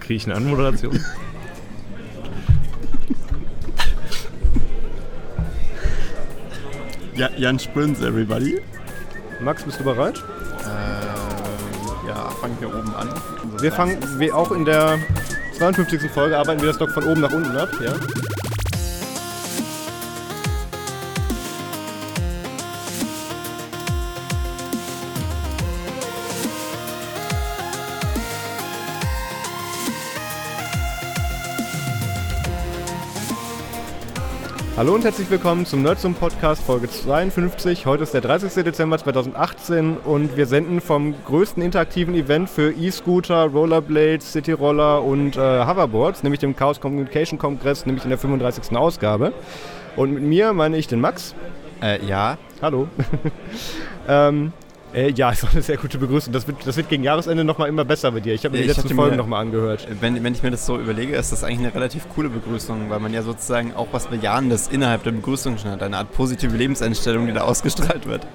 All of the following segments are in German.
Kriege ich eine Anmoderation? Ja, Jan Sprinz, everybody. Max, bist du bereit? Äh, ja, fangen wir oben an. Wir fangen, wie auch in der 52. Folge, arbeiten wir das Dock von oben nach unten ab, ja? Hallo und herzlich willkommen zum Nerdsum Podcast Folge 52. Heute ist der 30. Dezember 2018 und wir senden vom größten interaktiven Event für E-Scooter, Rollerblades, Cityroller und äh, Hoverboards, nämlich dem Chaos Communication Kongress, nämlich in der 35. Ausgabe. Und mit mir meine ich den Max. Äh, ja. Hallo. ähm, äh, ja, ist eine sehr gute Begrüßung. Das wird, das wird gegen Jahresende nochmal immer besser bei dir. Ich habe mir die letzten Folgen nochmal angehört. Wenn, wenn ich mir das so überlege, ist das eigentlich eine relativ coole Begrüßung, weil man ja sozusagen auch was Bejahendes innerhalb der Begrüßung schon hat. Eine Art positive Lebenseinstellung, die da ausgestrahlt wird.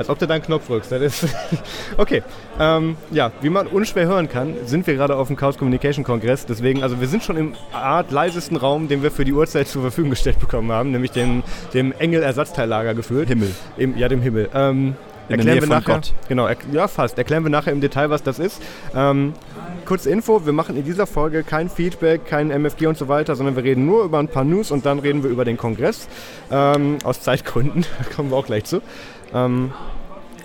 Als ob du deinen Knopf drückst. Das ist okay. Ähm, ja, wie man unschwer hören kann, sind wir gerade auf dem Chaos Communication Kongress. Deswegen, also wir sind schon im Art leisesten Raum, den wir für die Uhrzeit zur Verfügung gestellt bekommen haben, nämlich dem, dem Engel-Ersatzteillager gefühlt. Himmel. Im, ja, dem Himmel. Ähm, erklären wir nachher. Gott. Genau, er, ja, fast. Erklären wir nachher im Detail, was das ist. Ähm, kurze Info: Wir machen in dieser Folge kein Feedback, kein MFG und so weiter, sondern wir reden nur über ein paar News und dann reden wir über den Kongress. Ähm, aus Zeitgründen, da kommen wir auch gleich zu. Ähm,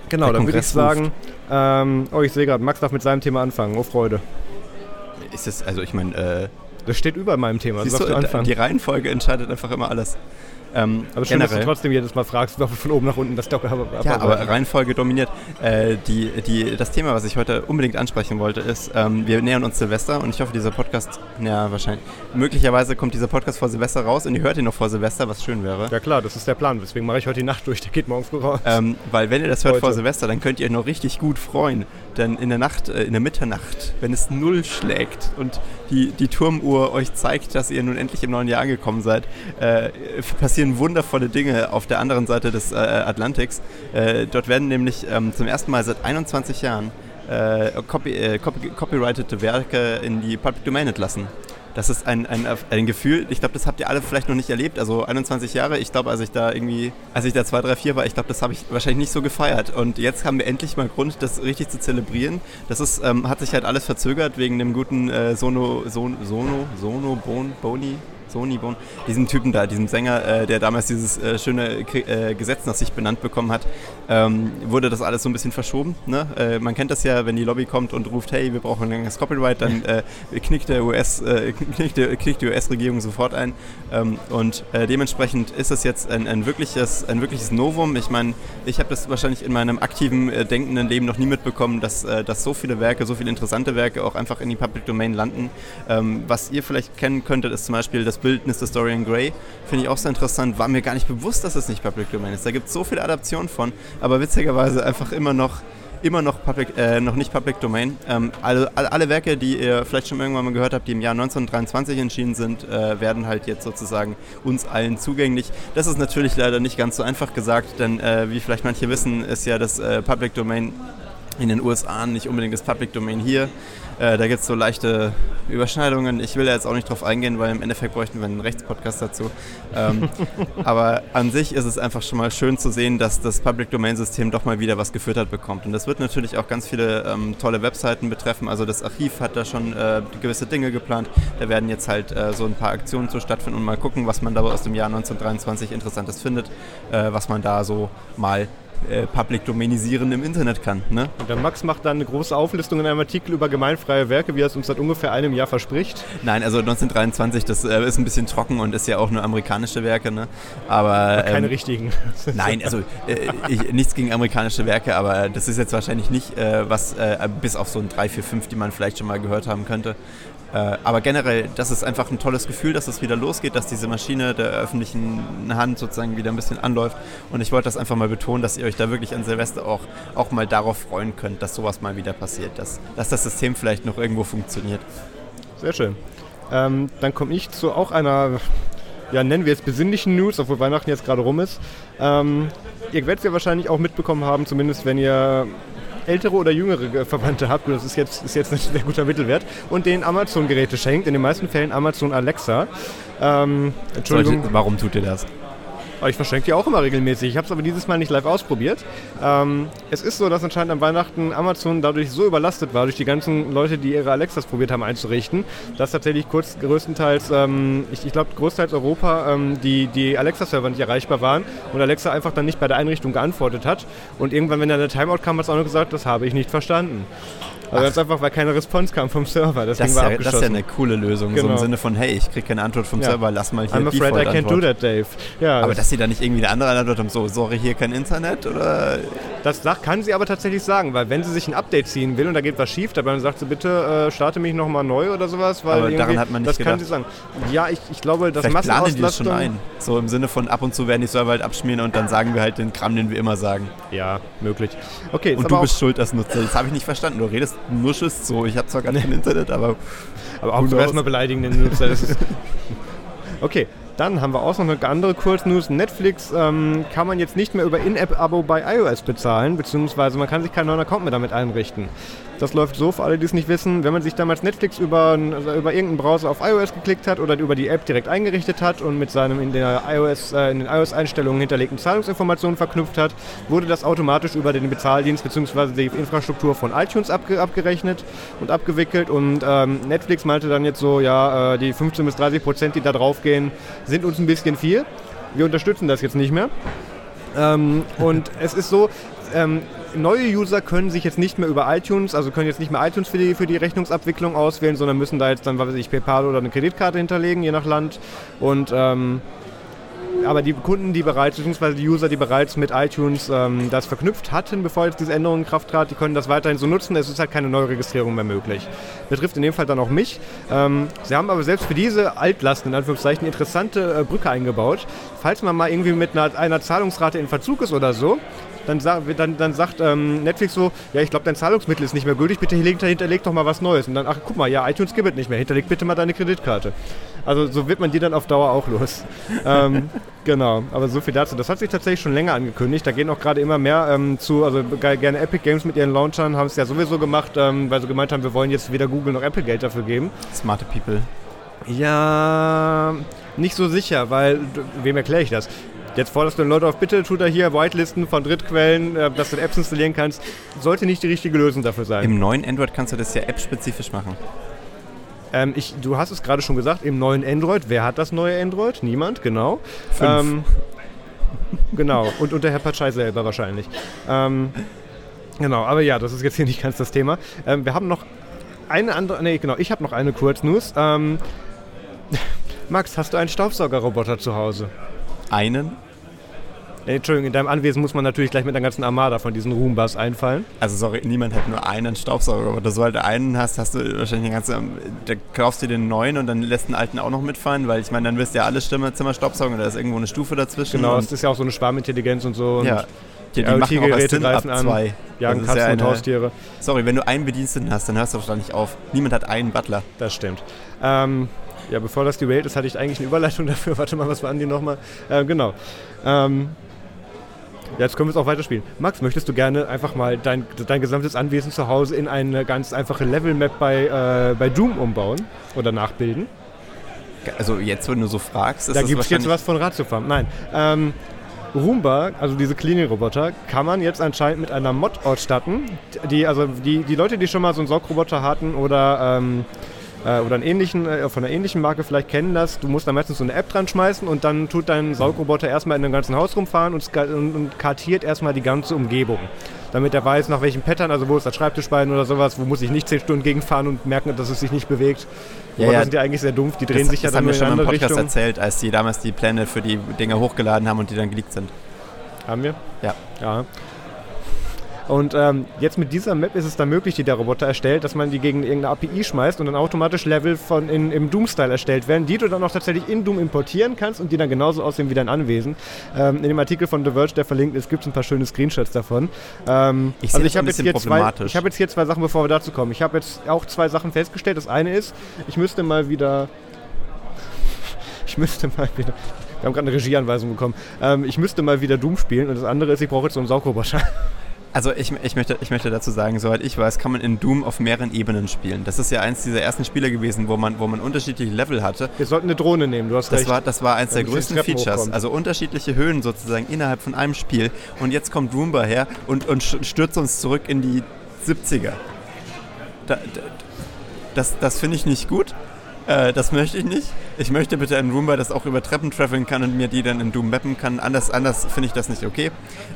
genau, dann würde ich sagen, ähm, oh, ich sehe gerade, Max darf mit seinem Thema anfangen. Oh, Freude. Ist das, also ich meine, äh, das steht über meinem Thema. Siehst du, die Reihenfolge entscheidet einfach immer alles. Ähm, aber schön, generell. dass du trotzdem jedes Mal fragst, von oben nach unten das Docker Ja, aber Reihenfolge dominiert. Äh, die, die, das Thema, was ich heute unbedingt ansprechen wollte, ist, ähm, wir nähern uns Silvester und ich hoffe, dieser Podcast, ja, wahrscheinlich, möglicherweise kommt dieser Podcast vor Silvester raus und ihr hört ihn noch vor Silvester, was schön wäre. Ja klar, das ist der Plan, deswegen mache ich heute die Nacht durch, der geht morgen früh raus. Ähm, weil wenn ihr das hört heute. vor Silvester, dann könnt ihr euch noch richtig gut freuen, denn in der Nacht, äh, in der Mitternacht, wenn es null schlägt und die, die Turmuhr euch zeigt, dass ihr nun endlich im neuen Jahr angekommen seid, äh, passieren wundervolle Dinge Dinge auf der anderen Seite des äh, Atlantiks. Äh, dort werden nämlich ähm, zum ersten Mal seit 21 Jahren äh, copy, äh, copy, copyrightete Werke in die Public Domain entlassen. Das ist ein, ein, ein Gefühl, ich glaube, das habt ihr alle vielleicht noch nicht erlebt. Also 21 Jahre, ich glaube, als ich da irgendwie, als ich da 2, 3, 4 war, ich glaube, das habe ich wahrscheinlich nicht so gefeiert. Und jetzt haben wir endlich mal Grund, das richtig zu zelebrieren. Das ist, ähm, hat sich halt alles verzögert wegen dem guten äh, Sono, Son, Sono, Sono, Bon, Boni, Sony Bone, diesen Typen da, diesem Sänger, äh, der damals dieses äh, schöne äh, Gesetz nach sich benannt bekommen hat, ähm, wurde das alles so ein bisschen verschoben. Ne? Äh, man kennt das ja, wenn die Lobby kommt und ruft, hey, wir brauchen ein langes Copyright, dann äh, knickt, der US, knickt, der, knickt die US-Regierung sofort ein. Ähm, und dementsprechend ist es jetzt ein, ein, wirkliches, ein wirkliches Novum. Ich meine, ich habe das wahrscheinlich in meinem aktiven, denkenden Leben noch nie mitbekommen, dass, dass so viele Werke, so viele interessante Werke auch einfach in die Public Domain landen. Ähm, was ihr vielleicht kennen könntet, ist zum Beispiel das Bildnis des Dorian Gray. Finde ich auch sehr interessant. War mir gar nicht bewusst, dass es nicht Public Domain ist. Da gibt es so viele Adaptionen von, aber witzigerweise einfach immer noch immer noch, public, äh, noch nicht Public Domain. Ähm, alle, alle, Werke, die ihr vielleicht schon irgendwann mal gehört habt, die im Jahr 1923 entschieden sind, äh, werden halt jetzt sozusagen uns allen zugänglich. Das ist natürlich leider nicht ganz so einfach gesagt, denn äh, wie vielleicht manche wissen, ist ja das äh, Public Domain in den USA nicht unbedingt das Public Domain hier. Äh, da gibt es so leichte Überschneidungen. Ich will ja jetzt auch nicht drauf eingehen, weil im Endeffekt bräuchten wir einen Rechtspodcast dazu. Ähm, aber an sich ist es einfach schon mal schön zu sehen, dass das Public Domain System doch mal wieder was gefüttert bekommt. Und das wird natürlich auch ganz viele ähm, tolle Webseiten betreffen. Also das Archiv hat da schon äh, gewisse Dinge geplant. Da werden jetzt halt äh, so ein paar Aktionen zu stattfinden und mal gucken, was man da aus dem Jahr 1923 Interessantes findet, äh, was man da so mal äh, Public Domainisieren im Internet kann. Ne? Und der Max macht dann eine große Auflistung in einem Artikel über gemeinfreie Werke, wie er es uns seit ungefähr einem Jahr verspricht. Nein, also 1923, das äh, ist ein bisschen trocken und ist ja auch nur amerikanische Werke. Ne? Aber, aber keine ähm, richtigen. Nein, also äh, ich, nichts gegen amerikanische Werke, aber das ist jetzt wahrscheinlich nicht äh, was, äh, bis auf so ein 3, 4, 5, die man vielleicht schon mal gehört haben könnte. Äh, aber generell, das ist einfach ein tolles Gefühl, dass es wieder losgeht, dass diese Maschine der öffentlichen Hand sozusagen wieder ein bisschen anläuft. Und ich wollte das einfach mal betonen, dass ihr euch da wirklich an Silvester auch, auch mal darauf freuen könnt, dass sowas mal wieder passiert, dass, dass das System vielleicht noch irgendwo funktioniert. Sehr schön. Ähm, dann komme ich zu auch einer, ja, nennen wir es besinnlichen News, obwohl Weihnachten jetzt gerade rum ist. Ähm, ihr werdet es ja wahrscheinlich auch mitbekommen haben, zumindest wenn ihr ältere oder jüngere Verwandte habt, das ist jetzt, ist jetzt ein sehr guter Mittelwert, und denen Amazon-Geräte schenkt, in den meisten Fällen Amazon Alexa. Ähm, Entschuldigung. Sollte, warum tut ihr das? Aber ich verschenke die auch immer regelmäßig. Ich habe es aber dieses Mal nicht live ausprobiert. Ähm, es ist so, dass anscheinend an Weihnachten Amazon dadurch so überlastet war, durch die ganzen Leute, die ihre Alexas probiert haben einzurichten, dass tatsächlich kurz größtenteils, ähm, ich, ich glaube großteils Europa, ähm, die, die Alexa-Server nicht erreichbar waren und Alexa einfach dann nicht bei der Einrichtung geantwortet hat. Und irgendwann, wenn dann der Timeout kam, hat es auch noch gesagt, das habe ich nicht verstanden. Also ganz einfach, weil keine Response kam vom Server. Das, das, Ding war ja, das ist ja eine coole Lösung. Genau. So im genau. Sinne von, hey, ich kriege keine Antwort vom ja. Server, lass mal hier I'm afraid I can't do that, Dave. Ja, aber dass sie da nicht irgendwie eine andere Antwort haben, so, sorry, hier kein Internet oder... Das kann sie aber tatsächlich sagen, weil wenn sie sich ein Update ziehen will und da geht was schief, dann sagt sie, bitte äh, starte mich nochmal neu oder sowas. Weil aber daran hat man nicht Das gedacht. kann sie sagen. Ja, ich, ich glaube, das Vielleicht planen die das schon ein. So im Sinne von, ab und zu werden die Server halt abschmieren und dann sagen wir halt den Kram, den wir immer sagen. Ja, möglich. Okay, und du bist schuld als Nutzer. Das habe ich nicht verstanden. Du redest, nuschest so. Ich habe zwar gar nicht im Internet, aber. Aber auch erstmal beleidigen den Nutzer. okay, dann haben wir auch noch eine andere Kurznews. Netflix ähm, kann man jetzt nicht mehr über In-App-Abo bei iOS bezahlen, beziehungsweise man kann sich keinen neuen Account mehr damit einrichten. Das läuft so, für alle, die es nicht wissen, wenn man sich damals Netflix über, also über irgendeinen Browser auf iOS geklickt hat oder über die App direkt eingerichtet hat und mit seinem in, der iOS, äh, in den iOS-Einstellungen hinterlegten Zahlungsinformationen verknüpft hat, wurde das automatisch über den Bezahldienst bzw. die Infrastruktur von iTunes abge abgerechnet und abgewickelt und ähm, Netflix meinte dann jetzt so, ja, äh, die 15 bis 30 Prozent, die da drauf gehen, sind uns ein bisschen viel. Wir unterstützen das jetzt nicht mehr. Ähm, und es ist so, ähm, neue User können sich jetzt nicht mehr über iTunes, also können jetzt nicht mehr iTunes für die, für die Rechnungsabwicklung auswählen, sondern müssen da jetzt dann, was weiß ich, PayPal oder eine Kreditkarte hinterlegen, je nach Land. Und ähm, aber die Kunden, die bereits, beziehungsweise die User, die bereits mit iTunes ähm, das verknüpft hatten, bevor jetzt diese Änderung in Kraft trat, die können das weiterhin so nutzen. Es ist halt keine Neuregistrierung mehr möglich. Betrifft in dem Fall dann auch mich. Ähm, sie haben aber selbst für diese Altlasten, in Anführungszeichen, interessante äh, Brücke eingebaut. Falls man mal irgendwie mit einer, einer Zahlungsrate in Verzug ist oder so, dann, dann, dann sagt ähm, Netflix so, ja, ich glaube, dein Zahlungsmittel ist nicht mehr gültig, bitte hinterleg doch mal was Neues. Und dann, ach, guck mal, ja, iTunes gibt es nicht mehr, hinterleg bitte mal deine Kreditkarte. Also so wird man die dann auf Dauer auch los. ähm, genau, aber so viel dazu. Das hat sich tatsächlich schon länger angekündigt. Da gehen auch gerade immer mehr ähm, zu, also gerne Epic Games mit ihren Launchern haben es ja sowieso gemacht, ähm, weil sie gemeint haben, wir wollen jetzt weder Google noch Apple Geld dafür geben. Smarte People. Ja, nicht so sicher, weil, wem erkläre ich das? Jetzt forderst du den Leute auf, bitte tut er hier Whitelisten von Drittquellen, äh, dass du Apps installieren kannst. Sollte nicht die richtige Lösung dafür sein. Im neuen Android kannst du das ja app-spezifisch machen. Ähm, ich, du hast es gerade schon gesagt, im neuen Android. Wer hat das neue Android? Niemand, genau. Ähm, genau, und, der Herr Patschei selber wahrscheinlich. Ähm, genau, aber ja, das ist jetzt hier nicht ganz das Thema. Ähm, wir haben noch eine andere, nee, genau, ich habe noch eine Kurznews. Ähm, Max, hast du einen Staubsaugerroboter zu Hause? Einen? Entschuldigung, in deinem Anwesen muss man natürlich gleich mit einer ganzen Armada von diesen Roombas einfallen. Also sorry, niemand hat nur einen Staubsauger, aber du halt einen hast, hast du wahrscheinlich eine ganze, da kaufst du den neuen und dann lässt den alten auch noch mitfahren, weil ich meine, dann wirst du ja alle Zimmer Staubsaugen, da ist irgendwo eine Stufe dazwischen. Genau, es ist ja auch so eine Schwarmintelligenz und so. Und ja. Die, die machen auch erst Sinn ab zwei. Jagen Katzen ja eine, und Haustiere. Sorry, wenn du einen Bediensteten hast, dann hörst du wahrscheinlich auf. Niemand hat einen Butler. Das stimmt. Ähm, ja, bevor das gewählt ist, hatte ich eigentlich eine Überleitung dafür. Warte mal, was waren die nochmal? Äh, genau. Ähm, Jetzt können wir es auch weiterspielen. Max, möchtest du gerne einfach mal dein, dein gesamtes Anwesen zu Hause in eine ganz einfache Level-Map bei, äh, bei Doom umbauen oder nachbilden? Also jetzt, wenn du so fragst, ist Da gibt es jetzt was von Ratiofarm. Nein. Ähm, Roomba, also diese Cleaning-Roboter, kann man jetzt anscheinend mit einer Mod ausstatten. Die, also die, die Leute, die schon mal so einen Saugroboter hatten oder ähm, äh, oder einen ähnlichen, äh, von einer ähnlichen Marke vielleicht kennen das. Du musst da meistens so eine App dran schmeißen und dann tut dein Saugroboter erstmal in dem ganzen Haus rumfahren und, und, und kartiert erstmal die ganze Umgebung. Damit er weiß, nach welchem Pattern, also wo ist das Schreibtischbein oder sowas, wo muss ich nicht 10 Stunden gegenfahren und merken, dass es sich nicht bewegt. Ja, ja, sind ja eigentlich sehr dumpf, die drehen das, sich ja dann. Das haben wir schon im Podcast erzählt, als die damals die Pläne für die Dinger hochgeladen haben und die dann geleakt sind. Haben wir? Ja. Ja. Und ähm, jetzt mit dieser Map ist es dann möglich, die der Roboter erstellt, dass man die gegen irgendeine API schmeißt und dann automatisch Level von in, im Doom-Style erstellt werden, die du dann auch tatsächlich in Doom importieren kannst und die dann genauso aussehen wie dein Anwesen. Ähm, in dem Artikel von The Verge, der verlinkt ist, gibt es ein paar schöne Screenshots davon. Ähm, ich also ich habe jetzt, hier zwei, ich hab jetzt hier zwei Sachen, bevor wir dazu kommen. Ich habe jetzt auch zwei Sachen festgestellt. Das eine ist, ich müsste mal wieder ich müsste mal wieder. Wir haben gerade eine Regieanweisung bekommen. Ähm, ich müsste mal wieder Doom spielen und das andere ist, ich brauche jetzt so einen Saugroboter. Also ich, ich, möchte, ich möchte dazu sagen, soweit ich weiß, kann man in Doom auf mehreren Ebenen spielen. Das ist ja eins dieser ersten Spiele gewesen, wo man, wo man unterschiedliche Level hatte. Wir sollten eine Drohne nehmen, du hast das recht. War, das war eins der größten Features. Also unterschiedliche Höhen sozusagen innerhalb von einem Spiel. Und jetzt kommt Roomba her und, und stürzt uns zurück in die 70er. Da, da, das das finde ich nicht gut. Äh, das möchte ich nicht. Ich möchte bitte ein Roomba, das auch über Treppen traveln kann und mir die dann in Doom mappen kann. Anders, anders finde ich das nicht okay.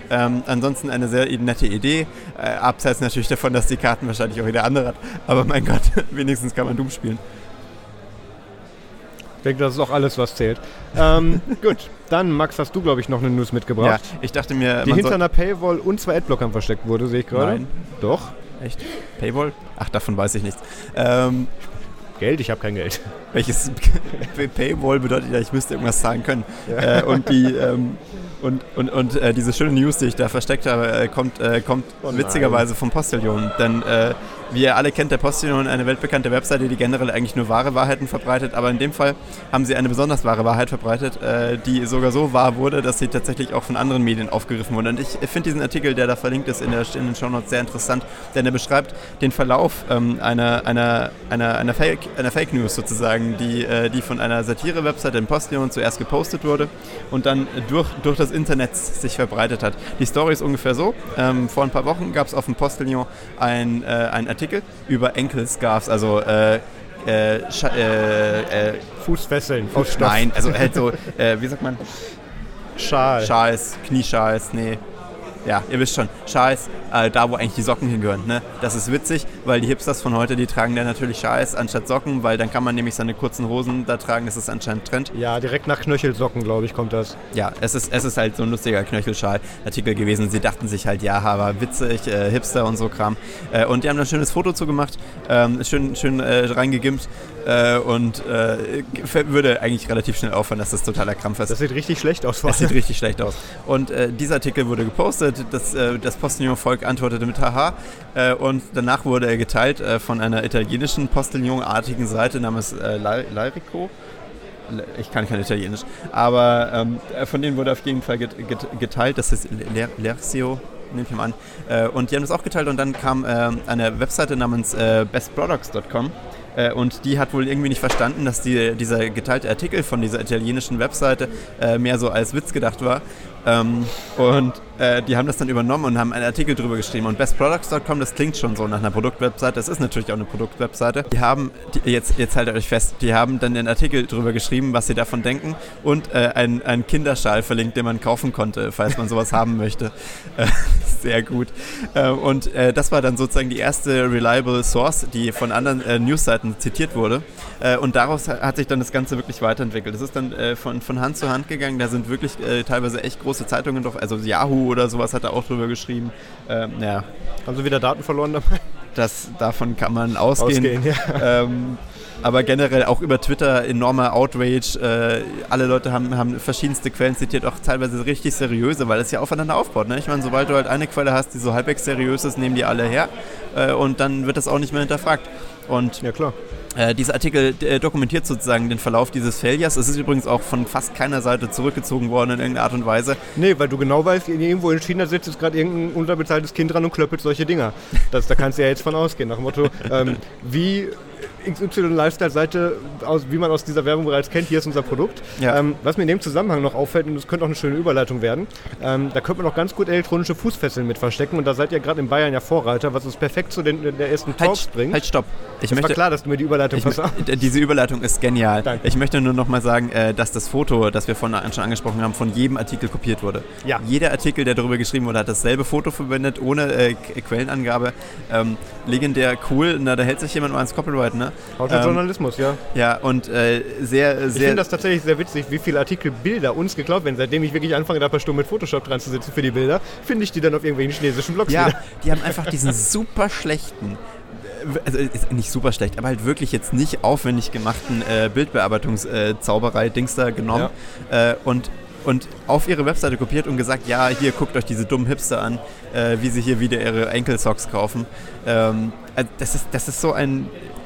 Ähm, ansonsten eine sehr nette Idee. Äh, abseits natürlich davon, dass die Karten wahrscheinlich auch jeder andere hat. Aber mein Gott, wenigstens kann man Doom spielen. Ich denke, das ist auch alles, was zählt. Ähm, gut, dann, Max, hast du, glaube ich, noch eine News mitgebracht. Ja, ich dachte mir... Die hinter einer Paywall und zwei Adblockern versteckt wurde, sehe ich gerade. Nein. Doch. Echt? Paywall? Ach, davon weiß ich nichts. Ähm, Geld? Ich habe kein Geld. Welches Paywall bedeutet ja, ich müsste irgendwas zahlen können. Ja. Äh, und die ähm, und, und, und äh, diese schöne News, die ich da versteckt habe, äh, kommt, äh, kommt oh witzigerweise vom Postillon. Denn äh, wie ihr alle kennt, der Postillon eine weltbekannte Webseite, die generell eigentlich nur wahre Wahrheiten verbreitet. Aber in dem Fall haben sie eine besonders wahre Wahrheit verbreitet, äh, die sogar so wahr wurde, dass sie tatsächlich auch von anderen Medien aufgegriffen wurde. Und ich finde diesen Artikel, der da verlinkt ist in, der, in den Shownotes, sehr interessant, denn er beschreibt den Verlauf ähm, einer, einer, einer, einer, Fake, einer Fake News sozusagen, die, äh, die von einer Satire-Webseite im Postillon zuerst gepostet wurde und dann durch, durch das Internet sich verbreitet hat. Die Story ist ungefähr so. Ähm, vor ein paar Wochen gab es auf dem Postillon ein, äh, Artikel über Enkelscarves, also äh, äh, äh, äh, Fußfesseln aus Stoff. Nein, also halt so, äh, wie sagt man? Schal. Schals, Knieschals, nee ja, ihr wisst schon, Schals, äh, da wo eigentlich die Socken hingehören. Ne? Das ist witzig, weil die Hipsters von heute, die tragen dann natürlich Schals anstatt Socken, weil dann kann man nämlich seine kurzen Hosen da tragen, das ist anscheinend Trend. Ja, direkt nach Knöchelsocken, glaube ich, kommt das. Ja, es ist, es ist halt so ein lustiger Knöchelschal-Artikel gewesen. Sie dachten sich halt, ja, aber witzig, äh, Hipster und so Kram. Äh, und die haben da ein schönes Foto zugemacht, ähm, schön, schön äh, reingegimmt äh, und äh, würde eigentlich relativ schnell auffallen, dass das totaler Krampf ist. Das sieht richtig schlecht aus. Das sieht richtig schlecht aus. Und äh, dieser Artikel wurde gepostet, das, äh, das Postillon-Volk antwortete mit Haha äh, und danach wurde er geteilt äh, von einer italienischen Postillon-artigen Seite namens Lyrico ich kann kein Italienisch, aber ähm, von denen wurde auf jeden Fall geteilt, das ist Lercio, nehme ich mal an. Äh, und die haben das auch geteilt und dann kam äh, eine Webseite namens äh, bestproducts.com äh, und die hat wohl irgendwie nicht verstanden, dass die, dieser geteilte Artikel von dieser italienischen Webseite äh, mehr so als Witz gedacht war. Ähm, und äh, die haben das dann übernommen und haben einen Artikel drüber geschrieben. Und bestproducts.com, das klingt schon so nach einer Produktwebseite. Das ist natürlich auch eine Produktwebseite. Die haben, die, jetzt, jetzt haltet euch fest, die haben dann den Artikel drüber geschrieben, was sie davon denken und äh, einen, Kinderschal verlinkt, den man kaufen konnte, falls man sowas haben möchte. Äh, sehr gut. Äh, und äh, das war dann sozusagen die erste reliable Source, die von anderen äh, Newsseiten zitiert wurde. und daraus hat sich dann das Ganze wirklich weiterentwickelt. Es ist dann von, von Hand zu Hand gegangen. Da sind wirklich teilweise echt große Zeitungen drauf, also Yahoo oder sowas hat er auch drüber geschrieben. Ähm, ja. Haben sie wieder Daten verloren dabei? Das, davon kann man ausgehen. ausgehen ja. ähm, aber generell auch über Twitter enormer Outrage. Äh, alle Leute haben, haben verschiedenste Quellen zitiert, auch teilweise richtig seriöse, weil es ja aufeinander aufbaut. Ne? Ich meine, sobald du halt eine Quelle hast, die so halbwegs seriös ist, nehmen die alle her äh, und dann wird das auch nicht mehr hinterfragt. Und ja, klar. Äh, dieser Artikel äh, dokumentiert sozusagen den Verlauf dieses Failures. Es ist übrigens auch von fast keiner Seite zurückgezogen worden in irgendeiner Art und Weise. Nee, weil du genau weißt, irgendwo in China sitzt jetzt gerade irgendein unterbezahltes Kind dran und klöppelt solche Dinger. Das, da kannst du ja jetzt von ausgehen. Nach dem Motto, ähm, wie XY Lifestyle-Seite, wie man aus dieser Werbung bereits kennt, hier ist unser Produkt. Ja. Ähm, was mir in dem Zusammenhang noch auffällt, und das könnte auch eine schöne Überleitung werden, ähm, da könnte man auch ganz gut elektronische Fußfesseln mit verstecken und da seid ihr gerade in Bayern ja Vorreiter, was uns perfekt zu den, der ersten halt, Talks bringt. Halt, stopp. Ich möchte, war klar, dass du mir die Überleitung passt. Diese Überleitung ist genial. Danke. Ich möchte nur noch mal sagen, äh, dass das Foto, das wir vorhin schon angesprochen haben, von jedem Artikel kopiert wurde. Ja. Jeder Artikel, der darüber geschrieben wurde, hat dasselbe Foto verwendet, ohne äh, Quellenangabe. Ähm, legendär cool, na, da hält sich jemand mal ans Copyright, ne? Ähm, Journalismus, ja. Ja, und äh, sehr, sehr. Ich finde das tatsächlich sehr witzig, wie viele Artikel Bilder uns geklaut werden. Seitdem ich wirklich anfange, da paar Stunden mit Photoshop dran zu sitzen für die Bilder, finde ich die dann auf irgendwelchen chinesischen Blogs ja, wieder. die haben einfach diesen super schlechten also ist nicht super schlecht, aber halt wirklich jetzt nicht aufwendig gemachten äh, Bildbearbeitungszauberei-Dings da genommen ja. äh, und, und auf ihre Webseite kopiert und gesagt, ja, hier guckt euch diese dummen Hipster an, äh, wie sie hier wieder ihre Enkelsocks kaufen. Ähm, äh, das, ist, das ist so ein äh,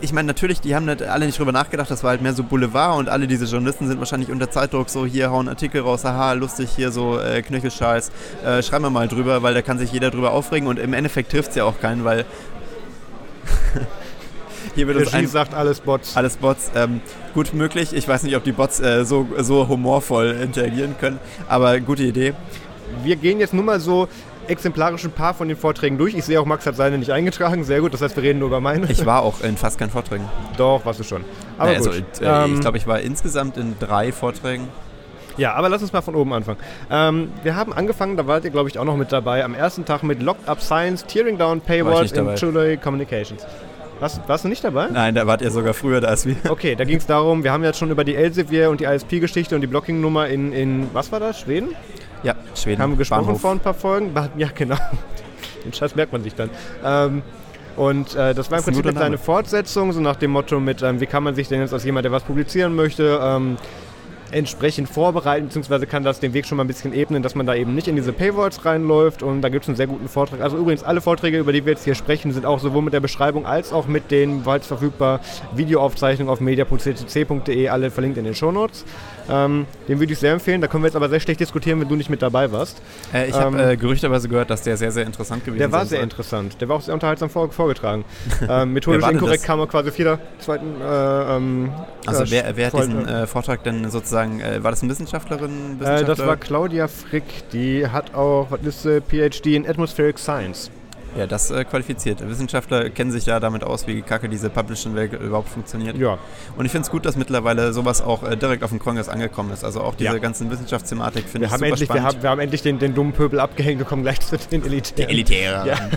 ich meine, natürlich, die haben nicht, alle nicht drüber nachgedacht, das war halt mehr so Boulevard und alle diese Journalisten sind wahrscheinlich unter Zeitdruck so, hier hauen Artikel raus, haha, lustig, hier so äh, Knöchelscheiß, äh, schreiben wir mal drüber, weil da kann sich jeder drüber aufregen und im Endeffekt trifft es ja auch keinen, weil hier wird Regie uns sagt alles Bots. Alles Bots. Ähm, gut möglich. Ich weiß nicht, ob die Bots äh, so, so humorvoll interagieren können, aber gute Idee. Wir gehen jetzt nur mal so exemplarisch ein paar von den Vorträgen durch. Ich sehe auch, Max hat seine nicht eingetragen. Sehr gut, das heißt, wir reden nur über meine. Ich war auch in fast keinen Vorträgen. Doch, warst du schon. Aber naja, gut. Also, äh, ähm, ich glaube, ich war insgesamt in drei Vorträgen. Ja, aber lass uns mal von oben anfangen. Ähm, wir haben angefangen, da wart ihr, glaube ich, auch noch mit dabei, am ersten Tag mit Locked Up Science, Tearing Down Paywalls in Chile Communications. Warst, warst, du nicht dabei? Nein, da wart ihr sogar früher da als wir. Okay, da ging es darum, wir haben jetzt schon über die Elsevier und die ISP-Geschichte und die Blocking-Nummer in, in, was war das, Schweden? Ja, Schweden. Haben wir gesprochen Bahnhof. vor ein paar Folgen? Ja, genau. Den Scheiß merkt man sich dann. Ähm, und äh, das war im Prinzip eine kleine Fortsetzung, so nach dem Motto mit, ähm, wie kann man sich denn jetzt als jemand, der was publizieren möchte, ähm, entsprechend vorbereiten, beziehungsweise kann das den Weg schon mal ein bisschen ebnen, dass man da eben nicht in diese Paywalls reinläuft und da gibt es einen sehr guten Vortrag. Also übrigens, alle Vorträge, über die wir jetzt hier sprechen, sind auch sowohl mit der Beschreibung als auch mit den bald verfügbar Videoaufzeichnungen auf media.ccc.de, alle verlinkt in den Shownotes. Ähm, den würde ich sehr empfehlen. Da können wir jetzt aber sehr schlecht diskutieren, wenn du nicht mit dabei warst. Äh, ich ähm, habe äh, gerüchterweise gehört, dass der sehr, sehr interessant gewesen ist. Der war sehr interessant. Der war auch sehr unterhaltsam vor, vorgetragen. ähm, methodisch inkorrekt kam er quasi wieder zweiten. Äh, ähm, also wer, wer hat diesen äh, Vortrag denn sozusagen, äh, war das eine Wissenschaftlerin? Wissenschaftler? das war Claudia Frick. Die hat auch, was ist PhD in Atmospheric Science. Ja, das äh, qualifiziert. Wissenschaftler kennen sich ja damit aus, wie kacke diese Publishing-Welt überhaupt funktioniert. Ja. Und ich finde es gut, dass mittlerweile sowas auch äh, direkt auf dem Kongress angekommen ist. Also auch diese ja. ganzen Wissenschaftsthematik finde ich super endlich, spannend. Wir haben, wir haben endlich den, den dummen Pöbel abgehängt, wir kommen gleich zu den Elitären. Die Elitären. Ja.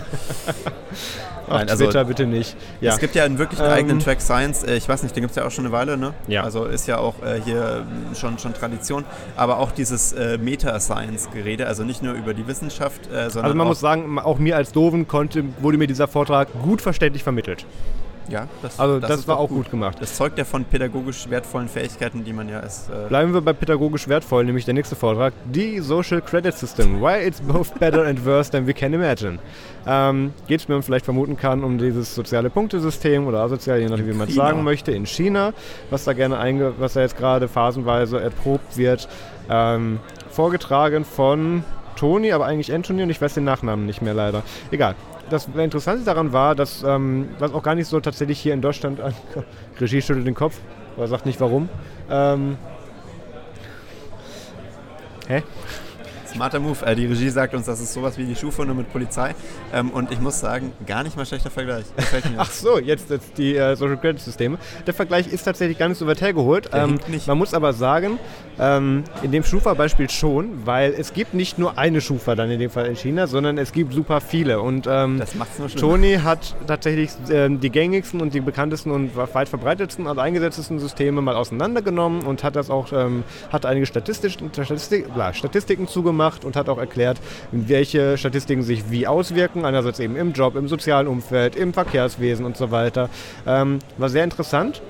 Auf Nein, also Twitter bitte nicht. Ja. Es gibt ja einen wirklich ähm, eigenen Track Science. Äh, ich weiß nicht, den gibt es ja auch schon eine Weile, ne? Ja. Also ist ja auch äh, hier schon, schon Tradition. Aber auch dieses äh, Meta-Science-Gerede, also nicht nur über die Wissenschaft, äh, sondern. Also man muss sagen, auch mir als Doven konnte, wurde mir dieser Vortrag gut verständlich vermittelt. Ja, das, also das, das war auch gut. gut. gemacht. Das zeugt ja von pädagogisch wertvollen Fähigkeiten, die man ja als. Äh Bleiben wir bei pädagogisch wertvoll, nämlich der nächste Vortrag. Die Social Credit System. Why it's both better and worse than we can imagine. Ähm, Geht es, wie man vielleicht vermuten kann, um dieses soziale Punktesystem oder asozial, je nachdem, wie man es sagen möchte, in China, was da gerne einge was da jetzt gerade phasenweise erprobt wird. Ähm, vorgetragen von Toni, aber eigentlich Anthony und ich weiß den Nachnamen nicht mehr leider. Egal das Interessante daran war, dass, ähm, was auch gar nicht so tatsächlich hier in Deutschland, an, Regie schüttelt den Kopf, aber sagt nicht warum. Ähm, hä? Smarter Move. Äh, die Regie sagt uns, das ist sowas wie die Schufa nur mit Polizei. Ähm, und ich muss sagen, gar nicht mal schlechter Vergleich. Ach so, jetzt, jetzt die äh, Social Credit Systeme. Der Vergleich ist tatsächlich gar nicht so weit hergeholt. Ähm, man muss aber sagen, ähm, in dem Schufa-Beispiel schon, weil es gibt nicht nur eine Schufa dann in dem Fall in China, sondern es gibt super viele. Und ähm, das macht's nur Tony hat tatsächlich ähm, die gängigsten und die bekanntesten und weit verbreitetsten und eingesetztesten Systeme mal auseinandergenommen und hat das auch, ähm, hat einige Statistik, Statistik, Statistiken zugemacht gemacht und hat auch erklärt, welche Statistiken sich wie auswirken. Einerseits eben im Job, im sozialen Umfeld, im Verkehrswesen und so weiter. Ähm, war sehr interessant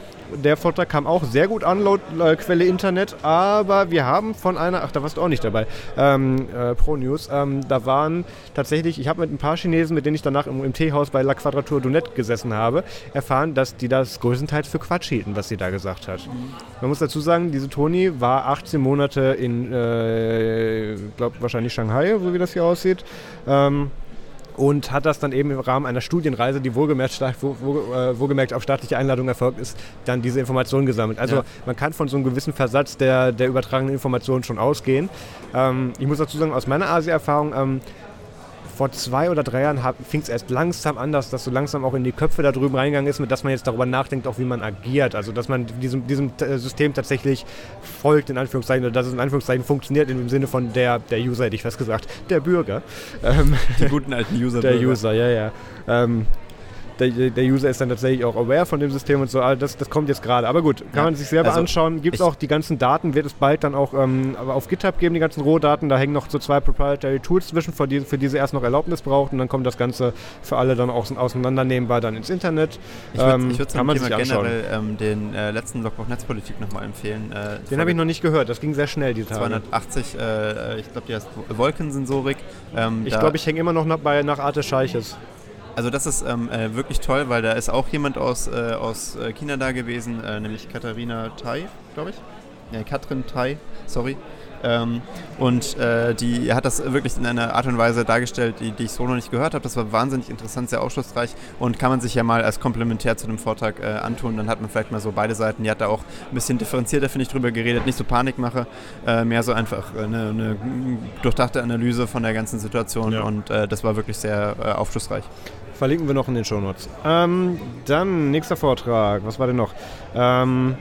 der Vortrag kam auch sehr gut an, laut äh, Quelle Internet, aber wir haben von einer, ach, da warst du auch nicht dabei, ähm, äh, Pro News, ähm, da waren tatsächlich, ich habe mit ein paar Chinesen, mit denen ich danach im, im Teehaus bei La Quadrature du Net gesessen habe, erfahren, dass die das größtenteils für Quatsch hielten, was sie da gesagt hat. Man muss dazu sagen, diese Toni war 18 Monate in, äh, glaube wahrscheinlich Shanghai, so wie das hier aussieht. Ähm, und hat das dann eben im Rahmen einer Studienreise, die wohlgemerkt, wo, wo, äh, wohlgemerkt auf staatliche Einladung erfolgt ist, dann diese Informationen gesammelt. Also ja. man kann von so einem gewissen Versatz der, der übertragenen Informationen schon ausgehen. Ähm, ich muss dazu sagen, aus meiner Asia-Erfahrung, ähm, vor zwei oder drei Jahren fing es erst langsam an, dass das so langsam auch in die Köpfe da drüben reingegangen ist, mit dass man jetzt darüber nachdenkt, auch wie man agiert. Also dass man diesem, diesem System tatsächlich folgt, in Anführungszeichen, oder dass es in Anführungszeichen funktioniert, im Sinne von der, der User, hätte ich fast gesagt, der Bürger. Ähm, die guten alten User. Der User, ja, ja. Ähm, der, der, User ist dann tatsächlich auch aware von dem System und so. Das, das kommt jetzt gerade. Aber gut, kann ja. man sich selber also anschauen. Gibt es auch die ganzen Daten, wird es bald dann auch ähm, auf GitHub geben, die ganzen Rohdaten. Da hängen noch so zwei Proprietary Tools zwischen, für die, für diese erst noch Erlaubnis braucht. Und dann kommt das Ganze für alle dann auch auseinandernehmbar dann ins Internet. Ich würde ähm, kann man Thema generell ähm, den äh, letzten Logbuch Netzpolitik nochmal empfehlen. Äh, den habe ich noch nicht gehört. Das ging sehr schnell, die Tage. 280, äh, ich glaube, die heißt Wolkensensorik. Ähm, ich glaube, ich hänge immer noch nach, bei, nach Arte Scheiches. Also das ist ähm, äh, wirklich toll, weil da ist auch jemand aus, äh, aus äh, China da gewesen, äh, nämlich Katharina Tai, glaube ich. Ja, Katrin Tai, sorry. Ähm, und äh, die hat das wirklich in einer Art und Weise dargestellt, die, die ich so noch nicht gehört habe. Das war wahnsinnig interessant, sehr aufschlussreich und kann man sich ja mal als Komplementär zu dem Vortrag äh, antun. Dann hat man vielleicht mal so beide Seiten. Die hat da auch ein bisschen differenzierter, finde ich, drüber geredet. Nicht so Panikmache, mehr so einfach eine, eine, durchdachte Analyse von der ganzen Situation ja. und das war wirklich sehr aufschlussreich. Verlinken wir noch in den Shownotes. Ähm, dann nächster Vortrag. Was war denn noch? Ähm,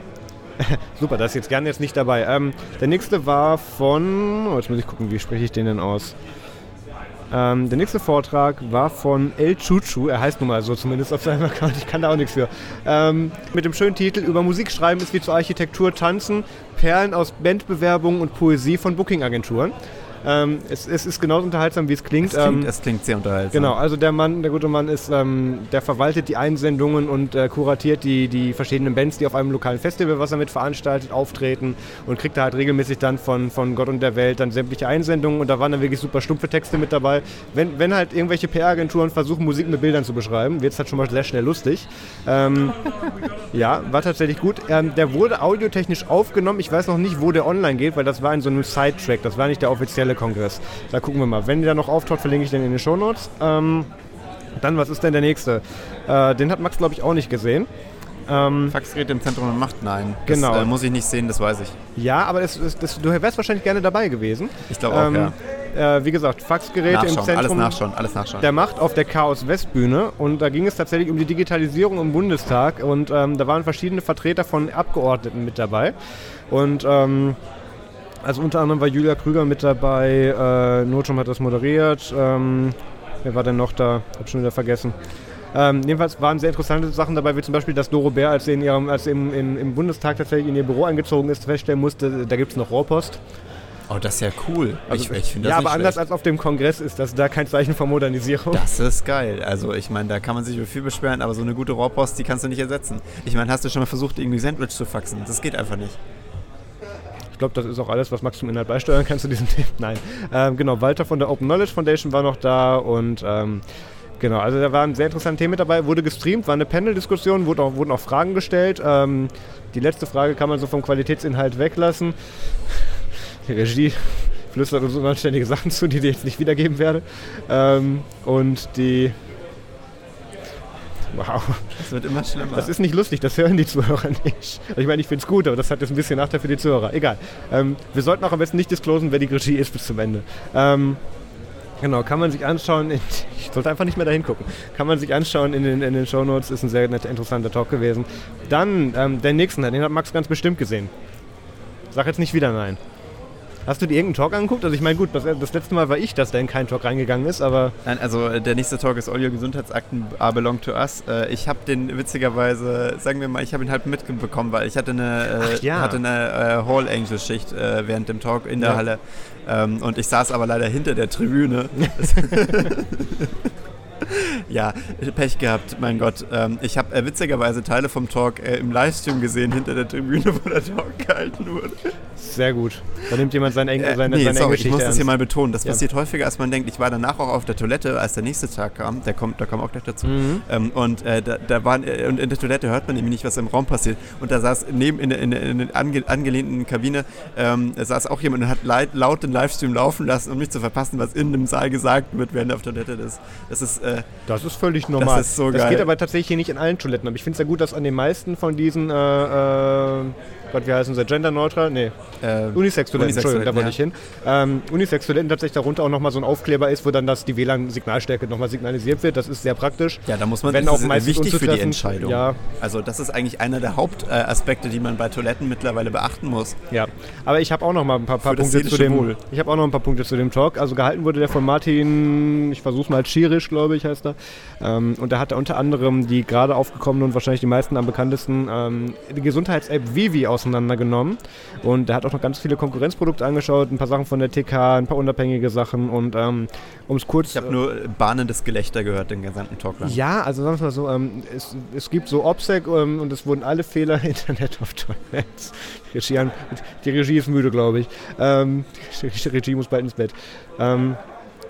Super, das ist jetzt gerne jetzt nicht dabei. Ähm, der nächste war von. Oh, jetzt muss ich gucken, wie spreche ich den denn aus? Ähm, der nächste Vortrag war von El Chuchu, er heißt nun mal so zumindest auf seinem Account, ich kann da auch nichts für. Ähm, mit dem schönen Titel Über Musik schreiben ist wie zur Architektur tanzen, Perlen aus Bandbewerbungen und Poesie von Booking-Agenturen. Ähm, es, es, ist genauso unterhaltsam, wie es klingt. Es klingt, ähm, es klingt sehr unterhaltsam. Genau, also der Mann, der gute Mann ist, ähm, der verwaltet die Einsendungen und äh, kuratiert die, die verschiedenen Bands, die auf einem lokalen Festival, was er mit veranstaltet, auftreten und kriegt da halt regelmäßig dann von, von Gott und der Welt dann sämtliche Einsendungen und da waren dann wirklich super stumpfe Texte mit dabei. Wenn, wenn halt irgendwelche PR-Agenturen versuchen, Musik mit Bildern zu beschreiben, wird es halt schon mal sehr schnell lustig. Ähm, ja, war tatsächlich gut. Ähm, der wurde audiotechnisch aufgenommen. Ich weiß noch nicht, wo der online geht, weil das war in so einem Sidetrack. Das war nicht der offizielle Kongress. Da gucken wir mal. Wenn der noch auftaucht, verlinke ich den in den Shownotes. Ähm, dann, was ist denn der nächste? Äh, den hat Max, glaube ich, auch nicht gesehen. Ähm, Faxgeräte im Zentrum der Macht? Nein. Das, genau. Äh, muss ich nicht sehen, das weiß ich. Ja, aber das, das, du wärst wahrscheinlich gerne dabei gewesen. Ich glaube auch, ähm, ja. Äh, wie gesagt, Faxgeräte nachschauen, im Zentrum alles nachschauen, alles nachschauen. der Macht auf der Chaos Westbühne und da ging es tatsächlich um die Digitalisierung im Bundestag und ähm, da waren verschiedene Vertreter von Abgeordneten mit dabei und ähm, also unter anderem war Julia Krüger mit dabei, äh, Notrum hat das moderiert. Ähm, wer war denn noch da? Hab schon wieder vergessen. Ähm, jedenfalls waren sehr interessante Sachen dabei, wie zum Beispiel, dass Doro Bär, als sie, in ihrem, als sie im, in, im Bundestag tatsächlich in ihr Büro eingezogen ist, feststellen musste, da gibt es noch Rohrpost. Oh, das ist ja cool. Also, ich, ich ja, aber anders als auf dem Kongress ist das da kein Zeichen von Modernisierung. Das ist geil. Also ich meine, da kann man sich über viel beschweren, aber so eine gute Rohrpost, die kannst du nicht ersetzen. Ich meine, hast du schon mal versucht, irgendwie Sandwich zu faxen? Das geht einfach nicht glaube, das ist auch alles, was Max zum Inhalt beisteuern kann zu diesem Thema. Nein. Ähm, genau, Walter von der Open Knowledge Foundation war noch da und ähm, Genau, also da waren sehr interessante Themen mit dabei, wurde gestreamt, war eine Panel-Diskussion, wurden auch, wurden auch Fragen gestellt. Ähm, die letzte Frage kann man so vom Qualitätsinhalt weglassen. Die Regie flüstert uns unanständige Sachen zu, die ich jetzt nicht wiedergeben werde. Ähm, und die Wow. Das wird immer schlimmer. Das ist nicht lustig, das hören die Zuhörer nicht. Ich meine, ich finde es gut, aber das hat jetzt ein bisschen Nachteil für die Zuhörer. Egal. Ähm, wir sollten auch am besten nicht disclosen, wer die Regie ist bis zum Ende. Ähm, genau, kann man sich anschauen. In, ich sollte einfach nicht mehr dahin gucken. Kann man sich anschauen in den, in den Shownotes. Ist ein sehr netter, interessanter Talk gewesen. Dann ähm, der nächsten, den hat Max ganz bestimmt gesehen. Sag jetzt nicht wieder nein. Hast du dir irgendeinen Talk angeguckt? Also ich meine, gut, das, das, letzte Mal war ich, dass da in keinen Talk reingegangen ist, aber... Nein, also äh, der nächste Talk ist All Your Gesundheitsakten are belong to us. Äh, ich habe den witzigerweise, sagen wir mal, ich habe ihn halt mitbekommen, weil ich hatte eine, äh, ja. hatte eine Hall Angel Schicht während dem Talk in der ja. Halle ähm, und ich saß aber leider hinter der Tribüne. ja, Pech gehabt, mein Gott. Ähm, ich habe äh, witzigerweise Teile vom Talk äh, im Livestream gesehen, hinter der Tribüne, wo der Talk gehalten wurde. Sehr gut. Da nimmt jemand seine, Eng äh, seine, nee, seine sorry, Ich muss das hier mal betonen. Das ja. passiert häufiger, als man denkt. Ich war danach auch auf der Toilette, als der nächste Tag kam. Der kommt, da kommt auch gleich dazu. Mhm. Ähm, und äh, da, da waren, und in der Toilette hört man nämlich nicht, was im Raum passiert. Und da saß neben in, in, in, in der ange, angelehnten Kabine ähm, saß auch jemand und hat laut den Livestream laufen lassen, um nicht zu verpassen, was in dem Saal gesagt wird, während er auf der Toilette ist. Das ist äh, das ist völlig normal. Das ist so das geil. geht aber tatsächlich hier nicht in allen Toiletten. Aber ich finde es ja gut, dass an den meisten von diesen äh, äh Gott, wie heißen sie? Genderneutral? Nee. Äh, Unisex-Toiletten, Entschuldigung, da wollte ja. ich hin. Ähm, Unisex-Toiletten tatsächlich darunter auch nochmal so ein Aufkleber ist, wo dann das, die WLAN-Signalstärke nochmal signalisiert wird. Das ist sehr praktisch. Ja, da muss man, Wenn das auch ist wichtig für die Entscheidung. Ja. Also das ist eigentlich einer der Hauptaspekte, die man bei Toiletten mittlerweile beachten muss. Ja, aber ich habe auch noch mal ein paar, paar Punkte zu dem. Wohl. Ich habe auch noch ein paar Punkte zu dem Talk. Also gehalten wurde der von Martin, ich versuche mal Schirisch, glaube ich, heißt er. Ähm, und da hat er unter anderem die gerade aufgekommenen und wahrscheinlich die meisten am bekanntesten ähm, die Gesundheits-App Vivi auseinandergenommen und er hat auch noch ganz viele Konkurrenzprodukte angeschaut, ein paar Sachen von der TK, ein paar unabhängige Sachen und ähm, um es kurz... Ich habe nur bahnendes Gelächter gehört, den gesamten Talk lang. Ja, also sagen wir mal so, ähm, es, es, gibt so OPSEC ähm, und es wurden alle Fehler Internet of Toilets. Die Regie, die Regie ist müde, glaube ich. Ähm, die Regie muss bald ins Bett. Ähm,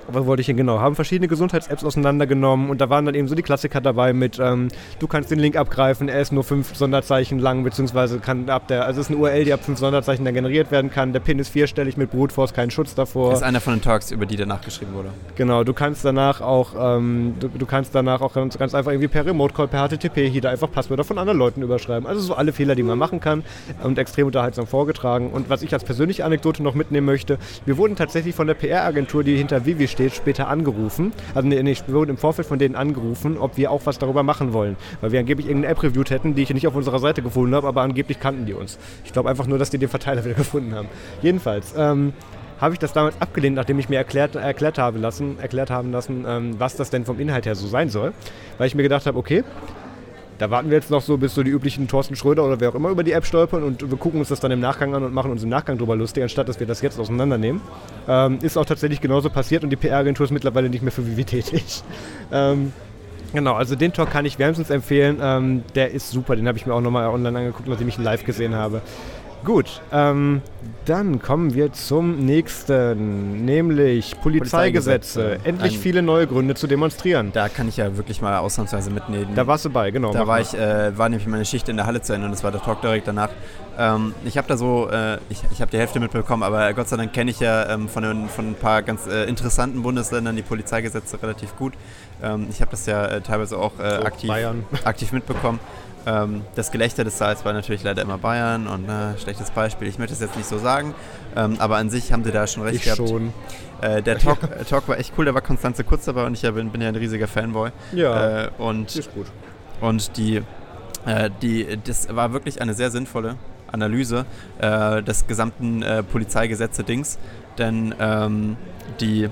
was wollte ich denn genau? Haben verschiedene Gesundheits-Apps auseinandergenommen und da waren dann eben so die Klassiker dabei mit, ähm, du kannst den Link abgreifen, er ist nur fünf Sonderzeichen lang, beziehungsweise kann ab der, also es ist eine URL, die ab fünf Sonderzeichen dann generiert werden kann. Der PIN ist vierstellig mit Brute Force, kein Schutz davor. Das ist einer von den Talks, über die danach geschrieben wurde. Genau, du kannst danach auch, ähm, du, du, kannst danach auch ganz, ganz einfach irgendwie per Remote Call, per HTTP hier da einfach Passwörter von anderen Leuten überschreiben. Also so alle Fehler, die man machen kann und extrem unterhaltsam vorgetragen. Und was ich als persönliche Anekdote noch mitnehmen möchte, wir wurden tatsächlich von der PR-Agentur, die hinter Vivi steht, später angerufen. Also nee, nee, wir wurden im Vorfeld von denen angerufen, ob wir auch was darüber machen wollen. Weil wir angeblich irgendeine App reviewt hätten, die ich nicht auf unserer Seite gefunden habe, aber angeblich kannten die uns. Ich glaube einfach nur, dass die den Verteiler wieder gefunden haben. Jedenfalls. Ähm, habe ich das damals abgelehnt, nachdem ich mir erklärt, erklärt, habe lassen, erklärt haben lassen, ähm, was das denn vom Inhalt her so sein soll. Weil ich mir gedacht habe, okay, da warten wir jetzt noch so, bis so die üblichen Thorsten Schröder oder wer auch immer über die App stolpern und wir gucken uns das dann im Nachgang an und machen uns im Nachgang drüber lustig, anstatt dass wir das jetzt auseinandernehmen. Ähm, ist auch tatsächlich genauso passiert und die PR-Agentur ist mittlerweile nicht mehr für Vivi tätig. Ähm, Genau, also den Talk kann ich wärmstens empfehlen. Ähm, der ist super, den habe ich mir auch nochmal online angeguckt, nachdem ich ihn live gesehen habe. Gut, ähm, dann kommen wir zum nächsten, nämlich Polizeigesetze. Polizeigesetze. Endlich Ein, viele neue Gründe zu demonstrieren. Da kann ich ja wirklich mal ausnahmsweise mitnehmen. Da warst du bei, genau. Da war ich, äh, war nämlich meine Schicht in der Halle zu Ende und das war der Talk direkt danach. Ähm, ich habe da so, äh, ich, ich habe die Hälfte mitbekommen, aber Gott sei Dank kenne ich ja ähm, von, den, von ein paar ganz äh, interessanten Bundesländern die Polizeigesetze relativ gut. Ähm, ich habe das ja äh, teilweise auch äh, aktiv, aktiv mitbekommen. Ähm, das Gelächter des Saals war natürlich leider immer Bayern und äh, schlechtes Beispiel. Ich möchte es jetzt nicht so sagen, ähm, aber an sich haben sie da schon recht ich gehabt. Schon. Äh, der Talk, Talk, war echt cool, da war Konstanze Kurz dabei und ich bin, bin ja ein riesiger Fanboy. Ja, und, ist gut. Und die, die, das war wirklich eine sehr sinnvolle Analyse äh, des gesamten Polizeigesetze-Dings, denn ähm, die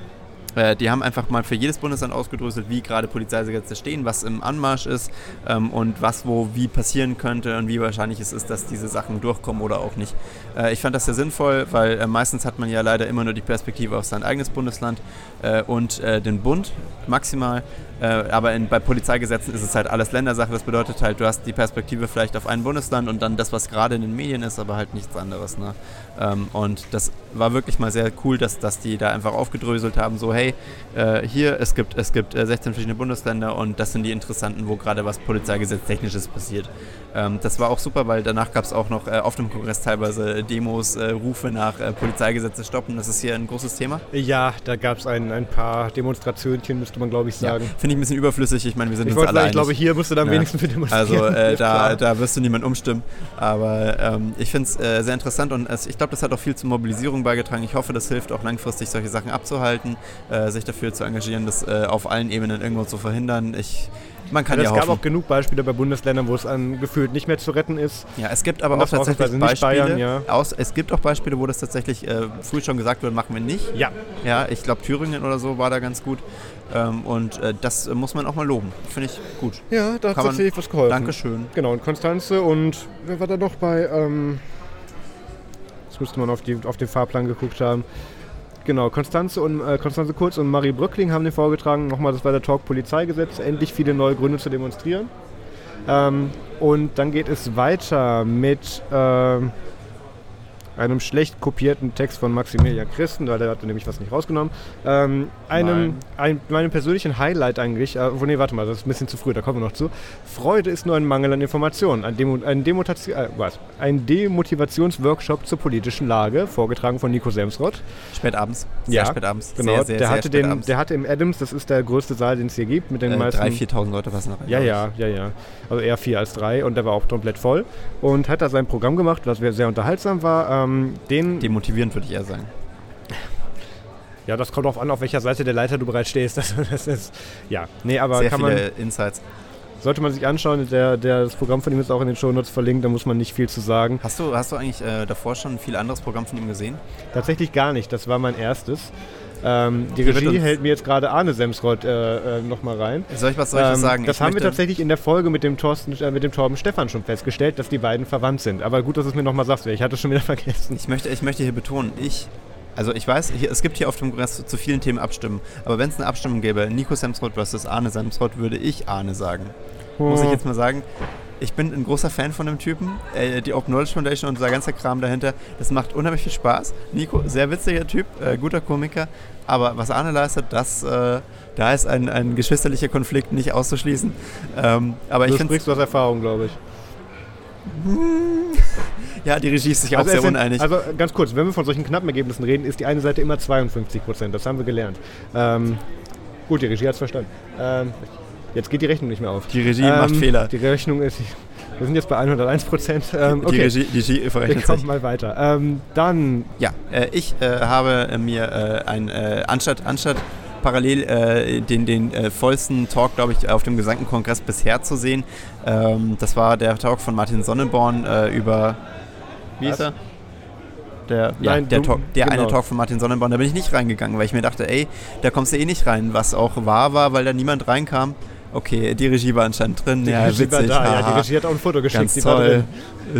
äh, die haben einfach mal für jedes Bundesland ausgedröselt, wie gerade Polizeigesetze stehen, was im Anmarsch ist ähm, und was wo wie passieren könnte und wie wahrscheinlich es ist, dass diese Sachen durchkommen oder auch nicht. Äh, ich fand das sehr sinnvoll, weil äh, meistens hat man ja leider immer nur die Perspektive auf sein eigenes Bundesland äh, und äh, den Bund maximal. Äh, aber in, bei Polizeigesetzen ist es halt alles Ländersache. Das bedeutet halt, du hast die Perspektive vielleicht auf ein Bundesland und dann das, was gerade in den Medien ist, aber halt nichts anderes. Ne? Ähm, und das war wirklich mal sehr cool, dass, dass die da einfach aufgedröselt haben, so hey, äh, hier, es gibt, es gibt 16 äh, verschiedene Bundesländer und das sind die interessanten, wo gerade was Polizeigesetztechnisches passiert. Ähm, das war auch super, weil danach gab es auch noch äh, auf dem Kongress teilweise Demos, Rufe nach Polizeigesetze stoppen. Das ist hier ein großes Thema. Ja, da gab es ein, ein paar Demonstrationchen, müsste man glaube ich sagen. Ja, Finde ich ein bisschen überflüssig. Ich meine, wir sind ich uns alle sagen, Ich glaube, hier musst du dann ja. wenigstens für demonstrieren. Also äh, da, da wirst du niemand umstimmen. Aber ähm, ich finde es äh, sehr interessant und es, ich glaube, das hat auch viel zur Mobilisierung beigetragen. Ich hoffe, das hilft auch langfristig, solche Sachen abzuhalten, äh, sich dafür zu engagieren, das auf allen Ebenen irgendwo zu verhindern. Ich man kann ja, ja Es gab auch genug Beispiele bei Bundesländern, wo es an gefühlt nicht mehr zu retten ist. Ja, es gibt aber auch tatsächlich Beispiele. Bayern, ja. aus, es gibt auch Beispiele, wo das tatsächlich äh, früh schon gesagt wurde, machen wir nicht. Ja. Ja, ich glaube Thüringen oder so war da ganz gut. Ähm, und äh, das muss man auch mal loben. Finde ich gut. Ja, da hat tatsächlich was geholfen. Dankeschön. Genau, und Konstanze und wer war da noch bei? Ähm, jetzt müsste man auf, die, auf den Fahrplan geguckt haben. Genau, Konstanze, und, äh, Konstanze Kurz und Marie Brückling haben den vorgetragen. Nochmal, das war der Talk Polizeigesetz. Endlich viele neue Gründe zu demonstrieren. Ähm, und dann geht es weiter mit. Äh, einem schlecht kopierten Text von Maximilian Christen, weil der hatte nämlich was nicht rausgenommen. Ähm, einem, ein, meinem persönlichen Highlight eigentlich, äh, nee, warte mal, das ist ein bisschen zu früh, da kommen wir noch zu. Freude ist nur ein Mangel an Informationen. Ein, Demo, ein, Demotation, äh, was? ein Demotivationsworkshop zur politischen Lage, vorgetragen von Nico Semsrott. Spät abends. Sehr ja, spät abends. Genau, sehr, sehr, der, sehr hatte den, der hatte im Adams, das ist der größte Saal, den es hier gibt, mit den äh, meisten. 3.000, 4.000 Leute passen noch rein. Ja, ja, ja, ja. Also eher vier als drei und der war auch komplett voll. Und hat da sein Programm gemacht, was sehr unterhaltsam war. Ähm, den Demotivierend würde ich eher sagen. Ja, das kommt auch an, auf welcher Seite der Leiter du bereits stehst. Das, das ist, ja, nee, aber Sehr kann viele man, Insights. Sollte man sich anschauen, der, der, das Programm von ihm ist auch in den Shownotes verlinkt, da muss man nicht viel zu sagen. Hast du, hast du eigentlich äh, davor schon ein viel anderes Programm von ihm gesehen? Tatsächlich gar nicht, das war mein erstes. Ähm, die Regie hält mir jetzt gerade Arne Semsrott äh, äh, nochmal rein. Soll ich was, soll ich ähm, sagen? Das ich haben wir tatsächlich in der Folge mit dem, Thorsten, äh, mit dem Torben Stefan schon festgestellt, dass die beiden verwandt sind. Aber gut, dass du es mir nochmal sagst, ich hatte es schon wieder vergessen. Ich möchte, ich möchte hier betonen, ich also ich weiß, hier, es gibt hier auf dem Kongress zu, zu vielen Themen Abstimmen, aber wenn es eine Abstimmung gäbe, Nico Semsrott versus Arne Semsrott, würde ich Arne sagen. Oh. Muss ich jetzt mal sagen. Ich bin ein großer Fan von dem Typen. Äh, die Open Knowledge Foundation und dieser ganze Kram dahinter, das macht unheimlich viel Spaß. Nico, sehr witziger Typ, äh, guter Komiker. Aber was Arne leistet, das, äh, da ist ein, ein geschwisterlicher Konflikt nicht auszuschließen. Ähm, aber du ich sprichst aus Erfahrung, glaube ich. Ja, die Regie ist sich also auch sehr sind, uneinig. Also ganz kurz, wenn wir von solchen knappen Ergebnissen reden, ist die eine Seite immer 52 Prozent. Das haben wir gelernt. Ähm, gut, die Regie hat es verstanden. Ähm, jetzt geht die Rechnung nicht mehr auf. Die Regie ähm, macht Fehler. Die Rechnung ist. Wir sind jetzt bei 101 Prozent. Ähm, okay. Die Regie, die Regie verrechnet wir kommen mal weiter. Ähm, dann. Ja, äh, ich äh, habe mir äh, ein äh, anstatt anstatt parallel äh, den, den äh, vollsten Talk, glaube ich, auf dem gesamten Kongress bisher zu sehen. Ähm, das war der Talk von Martin Sonnenborn äh, über. Wie ist er? Der, ja, Nein, der, du, Talk, der genau. eine Talk von Martin Sonnenborn, da bin ich nicht reingegangen, weil ich mir dachte, ey, da kommst du eh nicht rein, was auch wahr war, weil da niemand reinkam. Okay, die Regie war anscheinend drin. Die ja, Regie witzig. War da, ja, die Regie hat auch ein Foto geschickt. Ganz toll.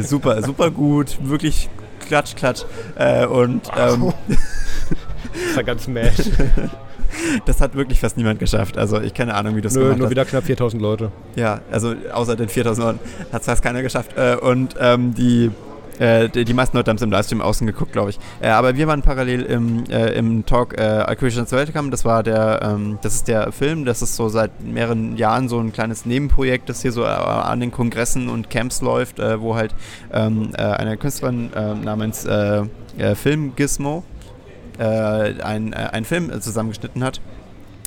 Super, super gut. Wirklich klatsch, klatsch. Äh, und ähm, das war ganz mad. das hat wirklich fast niemand geschafft. Also ich keine Ahnung, wie das Nö, gemacht nur hast. wieder knapp 4000 Leute. Ja, also außer den 4000 Leuten hat es fast keiner geschafft. Äh, und ähm, die äh, die, meisten Leute haben es im Livestream außen geguckt, glaube ich. Äh, aber wir waren parallel im, äh, im Talk äh, Acquisitions Welcome. Das war der, ähm, das ist der Film, das ist so seit mehreren Jahren so ein kleines Nebenprojekt, das hier so äh, an den Kongressen und Camps läuft, äh, wo halt ähm, äh, eine Künstlerin namens Film Gizmo ein, einen Film zusammengeschnitten hat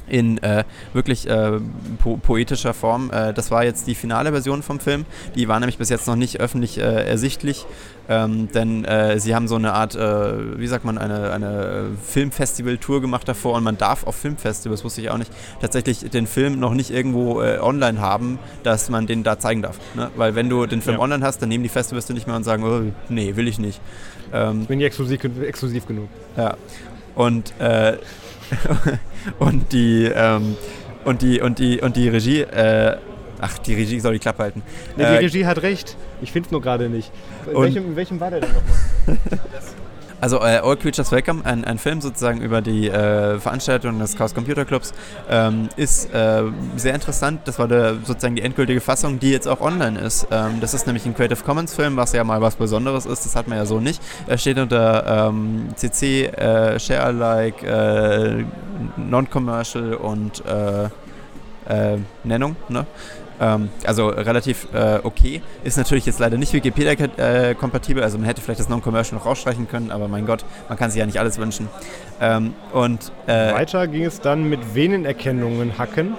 in äh, wirklich äh, po poetischer Form. Äh, das war jetzt die finale Version vom Film. Die war nämlich bis jetzt noch nicht öffentlich äh, ersichtlich, ähm, denn äh, sie haben so eine Art, äh, wie sagt man, eine, eine Filmfestival-Tour gemacht davor und man darf auf Filmfestivals, wusste ich auch nicht, tatsächlich den Film noch nicht irgendwo online haben, dass man den da zeigen darf. Ne? Weil wenn du den Film ja. online hast, dann nehmen die Festivals nicht mehr und sagen, oh, nee, will ich nicht. Ähm, ich bin nicht exklusiv, exklusiv genug. Ja. Und und die ähm, und die und die und die Regie äh, Ach, die Regie soll die Klappe halten. Nee, die äh, Regie hat recht. Ich finde es nur gerade nicht. In welchem, in welchem war der denn nochmal? Also äh, All Creatures Welcome, ein, ein Film sozusagen über die äh, Veranstaltung des Chaos Computer Clubs, ähm, ist äh, sehr interessant. Das war der, sozusagen die endgültige Fassung, die jetzt auch online ist. Ähm, das ist nämlich ein Creative Commons Film, was ja mal was Besonderes ist. Das hat man ja so nicht. Er steht unter ähm, CC, äh, Share Alike, äh, Non-Commercial und äh, Nennung. Ne? Ähm, also relativ äh, okay. Ist natürlich jetzt leider nicht Wikipedia-kompatibel, äh, also man hätte vielleicht das Non-Commercial noch rausstreichen können, aber mein Gott, man kann sich ja nicht alles wünschen. Ähm, und, äh, Weiter ging es dann mit Venenerkennungen hacken.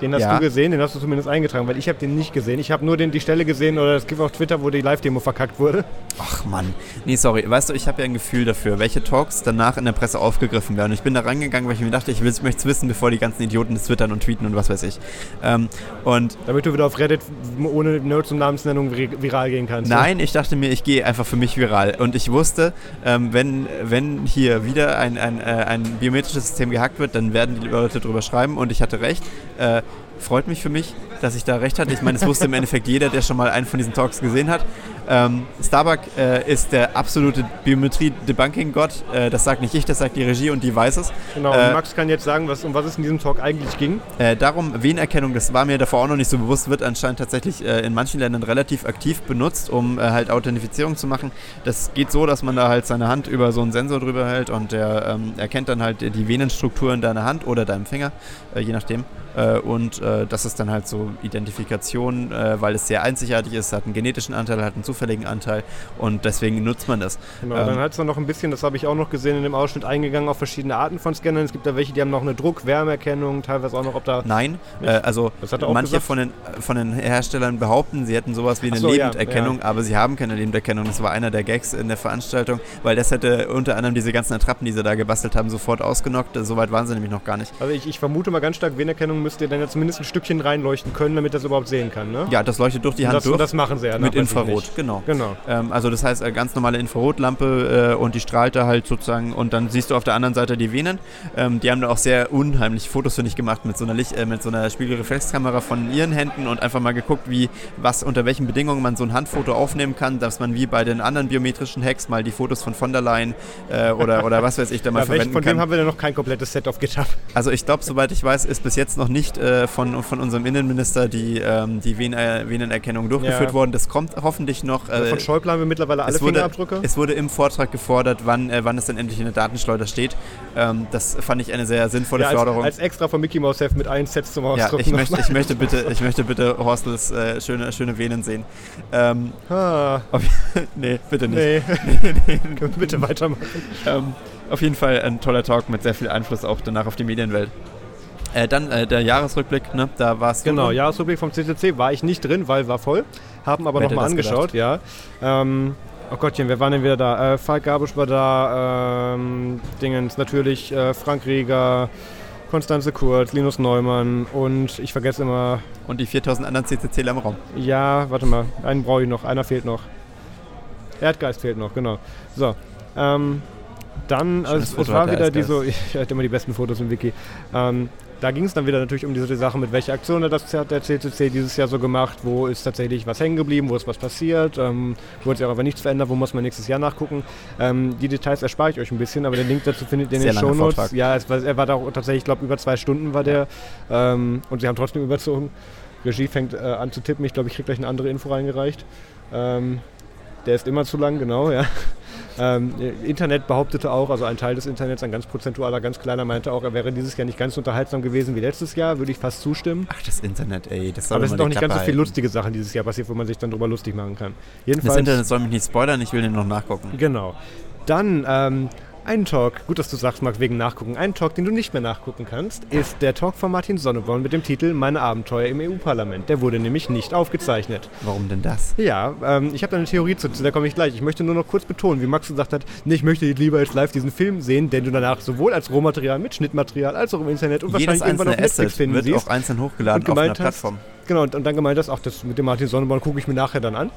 Den hast ja. du gesehen, den hast du zumindest eingetragen, weil ich habe den nicht gesehen. Ich habe nur den, die Stelle gesehen oder es gibt auf Twitter, wo die Live-Demo verkackt wurde. Ach Mann. Nee, sorry. Weißt du, ich habe ja ein Gefühl dafür, welche Talks danach in der Presse aufgegriffen werden. Und ich bin da rangegangen, weil ich mir dachte, ich möchte es wissen, bevor die ganzen Idioten das twittern und tweeten und was weiß ich. Ähm, und Damit du wieder auf Reddit ohne Nerds und Namensnennung viral gehen kannst. Nein, ich dachte mir, ich gehe einfach für mich viral. Und ich wusste, ähm, wenn, wenn hier wieder ein, ein, äh, ein biometrisches System gehackt wird, dann werden die Leute drüber schreiben. Und ich hatte recht. Äh, freut mich für mich, dass ich da recht hatte. Ich meine, es wusste im Endeffekt jeder, der schon mal einen von diesen Talks gesehen hat. Ähm, Starbuck äh, ist der absolute Biometrie-Debunking-Gott. Äh, das sagt nicht ich, das sagt die Regie und die weiß es. Genau, äh, Max kann jetzt sagen, was, um was es in diesem Talk eigentlich ging. Äh, darum, Wehenerkennung, das war mir davor auch noch nicht so bewusst, wird anscheinend tatsächlich äh, in manchen Ländern relativ aktiv benutzt, um äh, halt Authentifizierung zu machen. Das geht so, dass man da halt seine Hand über so einen Sensor drüber hält und der ähm, erkennt dann halt die Venenstruktur in deiner Hand oder deinem Finger, je nachdem. Und das ist dann halt so Identifikation, weil es sehr einzigartig ist, hat einen genetischen Anteil, hat einen zufälligen Anteil und deswegen nutzt man das. Genau, ähm, dann hat es noch ein bisschen, das habe ich auch noch gesehen in dem Ausschnitt, eingegangen auf verschiedene Arten von Scannern. Es gibt da welche, die haben noch eine Druck-, Wärmeerkennung, teilweise auch noch, ob da... Nein, äh, also manche von den, von den Herstellern behaupten, sie hätten sowas wie eine so, Lebenderkennung, ja, ja. aber sie haben keine Lebenderkennung. Das war einer der Gags in der Veranstaltung, weil das hätte unter anderem diese ganzen Attrappen, die sie da gebastelt haben, sofort ausgenockt. Soweit waren sie nämlich noch gar nicht. Also ich, ich vermute mal ganz stark, Venenerkennung müsste dann ja zumindest ein Stückchen reinleuchten können, damit das überhaupt sehen kann, ne? Ja, das leuchtet durch die Hand das, durch. Das machen sie ja. Mit Infrarot, genau. genau. Ähm, also das heißt, eine ganz normale Infrarotlampe äh, und die strahlt da halt sozusagen und dann siehst du auf der anderen Seite die Venen. Ähm, die haben da auch sehr unheimliche Fotos, finde ich, gemacht mit so einer Licht, äh, mit so einer Spiegelreflexkamera von ihren Händen und einfach mal geguckt, wie, was, unter welchen Bedingungen man so ein Handfoto aufnehmen kann, dass man wie bei den anderen biometrischen Hacks mal die Fotos von von der Leyen äh, oder, oder was weiß ich da mal ja, verwenden von kann. Von dem haben wir ja noch kein komplettes Set auf GitHub. Also ich glaube, soweit ich weiß, ist bis jetzt noch nicht äh, von, von unserem Innenminister die, ähm, die Venenerkennung durchgeführt ja. worden. Das kommt hoffentlich noch. Also von Schäuble haben wir mittlerweile alle wurde, Fingerabdrücke. Es wurde im Vortrag gefordert, wann, äh, wann es dann endlich in der Datenschleuder steht. Ähm, das fand ich eine sehr sinnvolle ja, als, Förderung. Als extra von Mickey Mouse Heft mit allen Sets zum Ausdrucken. Ja, ich, möchte, ich, möchte bitte, ich möchte bitte Horstels äh, schöne, schöne Venen sehen. Ähm, ah. nee, bitte nicht. Nee. nee, nee. Bitte weitermachen? Ähm, auf jeden Fall ein toller Talk mit sehr viel Einfluss auch danach auf die Medienwelt. Äh, dann äh, der Jahresrückblick, ne? da warst genau, du. Genau, Jahresrückblick vom CCC war ich nicht drin, weil war voll. Haben aber nochmal angeschaut, gedacht? ja. Ähm, oh Gottchen, wer war denn wieder da? Äh, Falk Gabusch war da, ähm, Dingens, natürlich äh, Frank Rieger, Konstanze Kurz, Linus Neumann und ich vergesse immer. Und die 4000 anderen CCC im Raum. Ja, warte mal, einen brauche ich noch, einer fehlt noch. Erdgeist fehlt noch, genau. So, ähm, dann, also, es war wieder die so, ich hatte immer die besten Fotos im Wiki. Ähm, da ging es dann wieder natürlich um diese Sache, mit welcher Aktion hat das der CCC dieses Jahr so gemacht, wo ist tatsächlich was hängen geblieben, wo ist was passiert, ähm, wo hat sich auch aber nichts verändert, wo muss man nächstes Jahr nachgucken. Ähm, die Details erspare ich euch ein bisschen, aber den Link dazu findet ihr in den Show Notes. Ja, es war, er war da auch tatsächlich, ich glaube, über zwei Stunden war der ähm, und sie haben trotzdem überzogen. Regie fängt äh, an zu tippen, ich glaube, ich kriege gleich eine andere Info reingereicht. Ähm, der ist immer zu lang, genau, ja. Ähm, Internet behauptete auch, also ein Teil des Internets, ein ganz prozentualer, ganz kleiner, meinte auch, er wäre dieses Jahr nicht ganz unterhaltsam gewesen wie letztes Jahr, würde ich fast zustimmen. Ach, das Internet, ey, das soll Aber es sind doch nicht ganz so viele lustige Sachen dieses Jahr passiert, wo man sich dann drüber lustig machen kann. Jedenfalls, das Internet soll mich nicht spoilern, ich will den noch nachgucken. Genau. Dann ähm, ein Talk, gut, dass du sagst, Marc, wegen Nachgucken. Ein Talk, den du nicht mehr nachgucken kannst, ist der Talk von Martin Sonneborn mit dem Titel Meine Abenteuer im EU-Parlament. Der wurde nämlich nicht aufgezeichnet. Warum denn das? Ja, ähm, ich habe da eine Theorie zu, zu der komme ich gleich. Ich möchte nur noch kurz betonen, wie Max gesagt hat, nee, ich möchte lieber jetzt live diesen Film sehen, den du danach sowohl als Rohmaterial mit Schnittmaterial als auch im Internet und Jedes wahrscheinlich irgendwann auf Netflix Asset finden wird siehst. auch einzeln hochgeladen auf einer Plattform. Hast, genau, und, und dann gemeint hast, ach, das mit dem Martin Sonneborn gucke ich mir nachher dann an.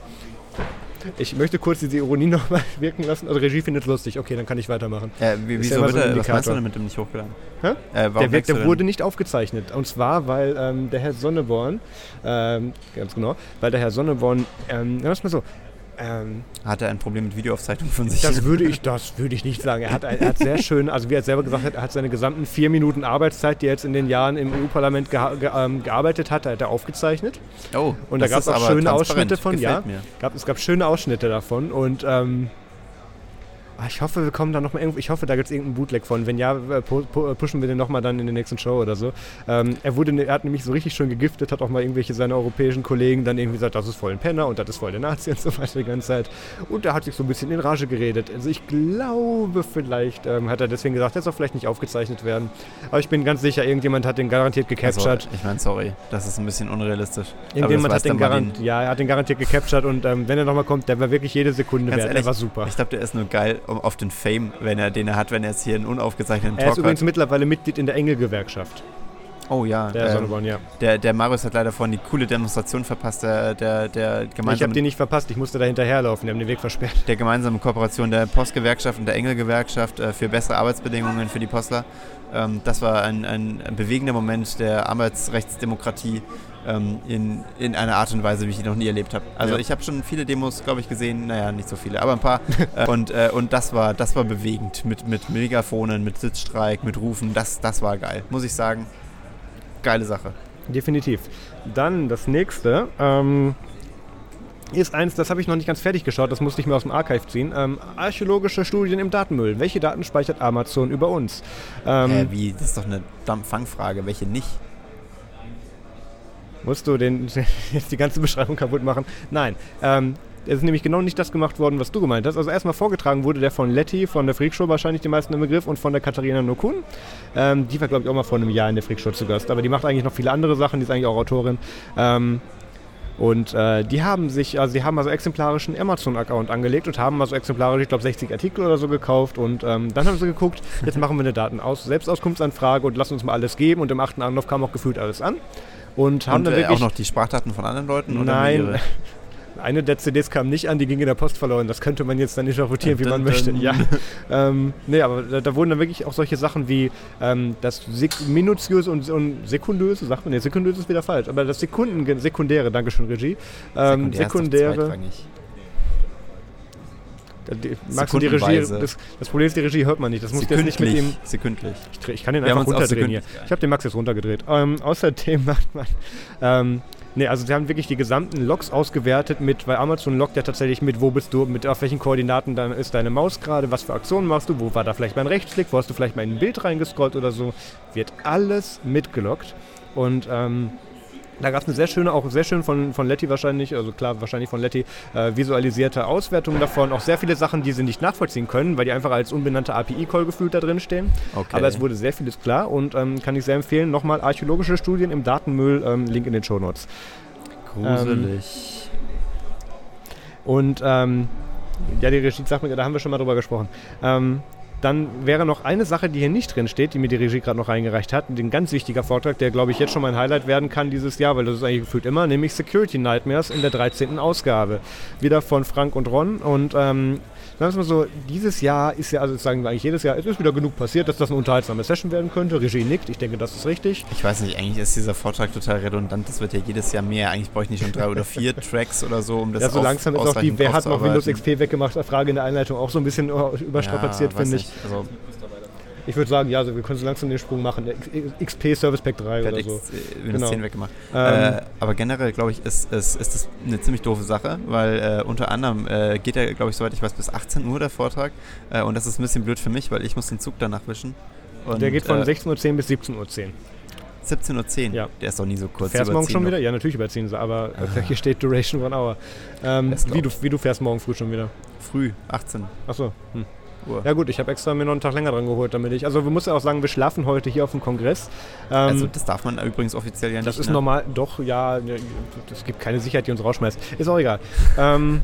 Ich möchte kurz diese Ironie nochmal wirken lassen. Also Regie findet es lustig. Okay, dann kann ich weitermachen. Äh, wieso ja wird so was meinst du denn mit dem nicht hochgeladen? Äh, der, der wurde nicht aufgezeichnet. Und zwar, weil ähm, der Herr Sonneborn, ähm, ganz genau, weil der Herr Sonneborn, ähm, lass mal so, ähm, hat er ein Problem mit Videoaufzeichnung von sich? Das würde ich, das würde ich nicht sagen. Er hat, er hat sehr schön, also wie er selber gesagt hat, er hat seine gesamten vier Minuten Arbeitszeit, die er jetzt in den Jahren im EU-Parlament ge ge ähm, gearbeitet hat, hat er aufgezeichnet. Oh, und da gab es auch schöne Ausschnitte von, ja, gab, es gab schöne Ausschnitte davon und ähm, ich hoffe, wir kommen da nochmal irgendwo. Ich hoffe, da gibt es irgendeinen Bootleg von. Wenn ja, äh, pushen wir den nochmal dann in der nächsten Show oder so. Ähm, er, wurde, er hat nämlich so richtig schön gegiftet, hat auch mal irgendwelche seiner europäischen Kollegen dann irgendwie gesagt, das ist voll ein Penner und das ist voll der Nazi und so weiter die ganze Zeit. Und er hat sich so ein bisschen in Rage geredet. Also ich glaube, vielleicht ähm, hat er deswegen gesagt, der soll vielleicht nicht aufgezeichnet werden. Aber ich bin ganz sicher, irgendjemand hat den garantiert gecaptured. Also, ich meine, sorry, das ist ein bisschen unrealistisch. Irgendjemand hat den, garantiert, ja, er hat den garantiert gecaptured und ähm, wenn er nochmal kommt, der war wirklich jede Sekunde ganz wert. Ehrlich, der war super. Ich glaube, der ist nur geil auf den Fame, wenn er, den er hat, wenn er jetzt hier einen unaufgezeichneten Talk Er ist übrigens hat. mittlerweile Mitglied in der Engel-Gewerkschaft. Oh ja. Der Sonneborn, ja. Der, der Marius hat leider vorhin die coole Demonstration verpasst, der, der, der gemeinsame... Ich habe die nicht verpasst, ich musste da hinterherlaufen, die haben den Weg versperrt. Der gemeinsamen Kooperation der Postgewerkschaft und der Engelgewerkschaft äh, für bessere Arbeitsbedingungen für die Postler. Ähm, das war ein, ein, ein bewegender Moment der Arbeitsrechtsdemokratie ähm, in, in einer Art und Weise, wie ich die noch nie erlebt habe. Also ja. ich habe schon viele Demos, glaube ich, gesehen, naja, nicht so viele, aber ein paar. äh, und äh, und das, war, das war bewegend mit, mit Megafonen, mit Sitzstreik, mit Rufen, das, das war geil, muss ich sagen. Geile Sache. Definitiv. Dann das nächste. Ähm ist eins, das habe ich noch nicht ganz fertig geschaut, das musste ich mir aus dem Archive ziehen. Ähm, archäologische Studien im Datenmüll. Welche Daten speichert Amazon über uns? Ähm, äh, wie? Das ist doch eine Fangfrage. Welche nicht? Musst du den, jetzt die ganze Beschreibung kaputt machen? Nein. Ähm, es ist nämlich genau nicht das gemacht worden, was du gemeint hast. Also erstmal vorgetragen wurde der von Letty, von der Freakshow wahrscheinlich die meisten im Begriff und von der Katharina Nokun. Ähm, die war, glaube ich, auch mal vor einem Jahr in der Freakshow zu Gast. Aber die macht eigentlich noch viele andere Sachen, die ist eigentlich auch Autorin. Ähm, und äh, die haben sich, also die haben also exemplarischen Amazon-Account angelegt und haben also exemplarisch, ich glaube, 60 Artikel oder so gekauft. Und ähm, dann haben sie geguckt, jetzt machen wir eine Datenaus Selbstauskunftsanfrage und lassen uns mal alles geben. Und im achten Anlauf kam auch gefühlt alles an. Und haben und, dann äh, auch noch die Sprachdaten von anderen Leuten? Nein. eine der CDs kam nicht an, die ging in der Post verloren. Das könnte man jetzt dann nicht interpretieren, wie man möchte. Ja. ähm, nee, aber da, da, wurden dann wirklich auch solche Sachen wie ähm, das Sek minutiöse und, und sekundöse, sagt man, nee, sekundöse ist wieder falsch, aber das Sekunden, sekundäre, Dankeschön, Regie. Ähm, sekundäre. sekundäre die, magst du die Regie, das, das, Problem ist, die Regie hört man nicht. Das muss jetzt nicht mit ihm. Sekündlich. Ich, ich kann den einfach runterdrehen hier. Ich habe den Max jetzt runtergedreht. Ähm, außerdem macht man ähm, Nee, also sie haben wirklich die gesamten Logs ausgewertet mit, weil Amazon loggt ja tatsächlich mit, wo bist du, mit auf welchen Koordinaten dann ist deine Maus gerade, was für Aktionen machst du, wo war da vielleicht mein Rechtsklick, wo hast du vielleicht mal in ein Bild reingescrollt oder so. Wird alles mitgeloggt. Und ähm, da gab es eine sehr schöne, auch sehr schön von, von Letty wahrscheinlich, also klar, wahrscheinlich von Letty, äh, visualisierte Auswertung davon. Auch sehr viele Sachen, die sie nicht nachvollziehen können, weil die einfach als unbenannte API-Call gefühlt da drin stehen. Okay. Aber es wurde sehr vieles klar und ähm, kann ich sehr empfehlen. Nochmal archäologische Studien im Datenmüll, ähm, Link in den Show Notes. Gruselig. Ähm, und ähm, ja, die Regie sagt mir, da haben wir schon mal drüber gesprochen. Ähm, dann wäre noch eine Sache, die hier nicht drin steht, die mir die Regie gerade noch reingereicht hat. Ein ganz wichtiger Vortrag, der, glaube ich, jetzt schon mein Highlight werden kann dieses Jahr, weil das ist eigentlich gefühlt immer, nämlich Security Nightmares in der 13. Ausgabe. Wieder von Frank und Ron. Und ähm, sagen wir mal so, dieses Jahr ist ja, also das sagen wir eigentlich jedes Jahr, es ist wieder genug passiert, dass das eine unterhaltsame Session werden könnte. Regie nickt, ich denke, das ist richtig. Ich weiß nicht, eigentlich ist dieser Vortrag total redundant, das wird ja jedes Jahr mehr. Eigentlich brauche ich nicht schon drei oder vier Tracks oder so, um das Ja, so langsam ist auch die, wer hat noch Windows XP weggemacht, Frage in der Einleitung auch so ein bisschen überstrapaziert, ja, finde ich. Also, ich würde sagen, ja, also wir können so langsam den Sprung machen. XP Service Pack 3 oder so. X, äh, Windows genau. 10 weggemacht. Ähm, äh, aber generell, glaube ich, ist, ist, ist das eine ziemlich doofe Sache, weil äh, unter anderem äh, geht er, glaube ich, soweit ich weiß, bis 18 Uhr der Vortrag. Äh, und das ist ein bisschen blöd für mich, weil ich muss den Zug danach wischen. Und, der geht von 16.10 Uhr bis 17.10 Uhr. 17.10 Uhr? Ja. Der ist doch nie so kurz. Fährst morgen schon wieder? Ja, natürlich überziehen sie, aber ah. hier steht Duration one hour. Ähm, wie, du, wie du fährst morgen früh schon wieder? Früh, 18. Achso. Hm. Uhr. Ja gut, ich habe extra mir noch einen Tag länger dran geholt, damit ich. Also wir müssen ja auch sagen, wir schlafen heute hier auf dem Kongress. Ähm, also das darf man übrigens offiziell ja nicht. Das ist ne? normal, doch, ja, es gibt keine Sicherheit, die uns rausschmeißt. Ist auch egal. ähm,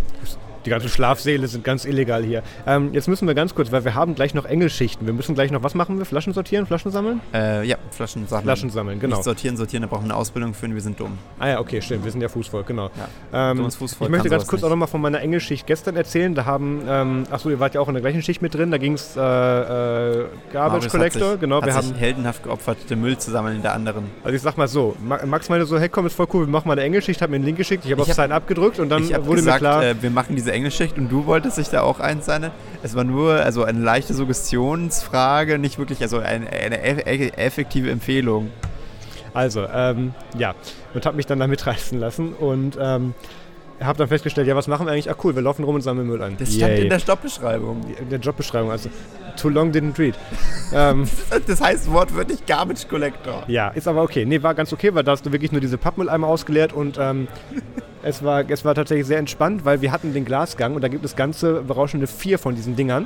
die ganzen Schlafsäle sind ganz illegal hier. Ähm, jetzt müssen wir ganz kurz, weil wir haben gleich noch Engelschichten. Wir müssen gleich noch, was machen wir? Flaschen sortieren, Flaschen sammeln? Äh, ja, Flaschen sammeln. Flaschen sammeln, genau. Nicht sortieren, sortieren, da brauchen wir eine Ausbildung für, wir sind dumm. Ah ja, okay, stimmt, wir sind ja Fußvolk, genau. Ja. Ähm, Fußvolk ich möchte ganz kurz nicht. auch nochmal von meiner Engelschicht gestern erzählen. Da haben, ähm, achso, ihr wart ja auch in der gleichen Schicht mit drin, da ging es äh, äh, Garbage Collector, sich, genau. Wir haben heldenhaft geopfert, den Müll zu sammeln in der anderen. Also ich sag mal so, Max meinte so, hey komm, ist voll cool, wir machen mal eine Engelschicht, hat mir einen Link geschickt, ich habe auf Sign abgedrückt und dann wurde gesagt, mir klar... Äh, wir machen diese Engelschicht und du wollte sich da auch einzahlen. Es war nur also eine leichte Suggestionsfrage, nicht wirklich also eine, eine effektive Empfehlung. Also, ähm, ja, und habe mich dann da mitreißen lassen und ähm, habe dann festgestellt, ja, was machen wir eigentlich? Ah, cool, wir laufen rum und sammeln Müll ein. Das stand Yay. in der Jobbeschreibung. In der Jobbeschreibung, also too long didn't read. ähm, das heißt wortwörtlich Garbage Collector. Ja, ist aber okay. Nee, war ganz okay, weil da hast du wirklich nur diese Pappmülleimer ausgeleert und ähm, es war, es war tatsächlich sehr entspannt, weil wir hatten den Glasgang und da gibt es ganze berauschende vier von diesen Dingern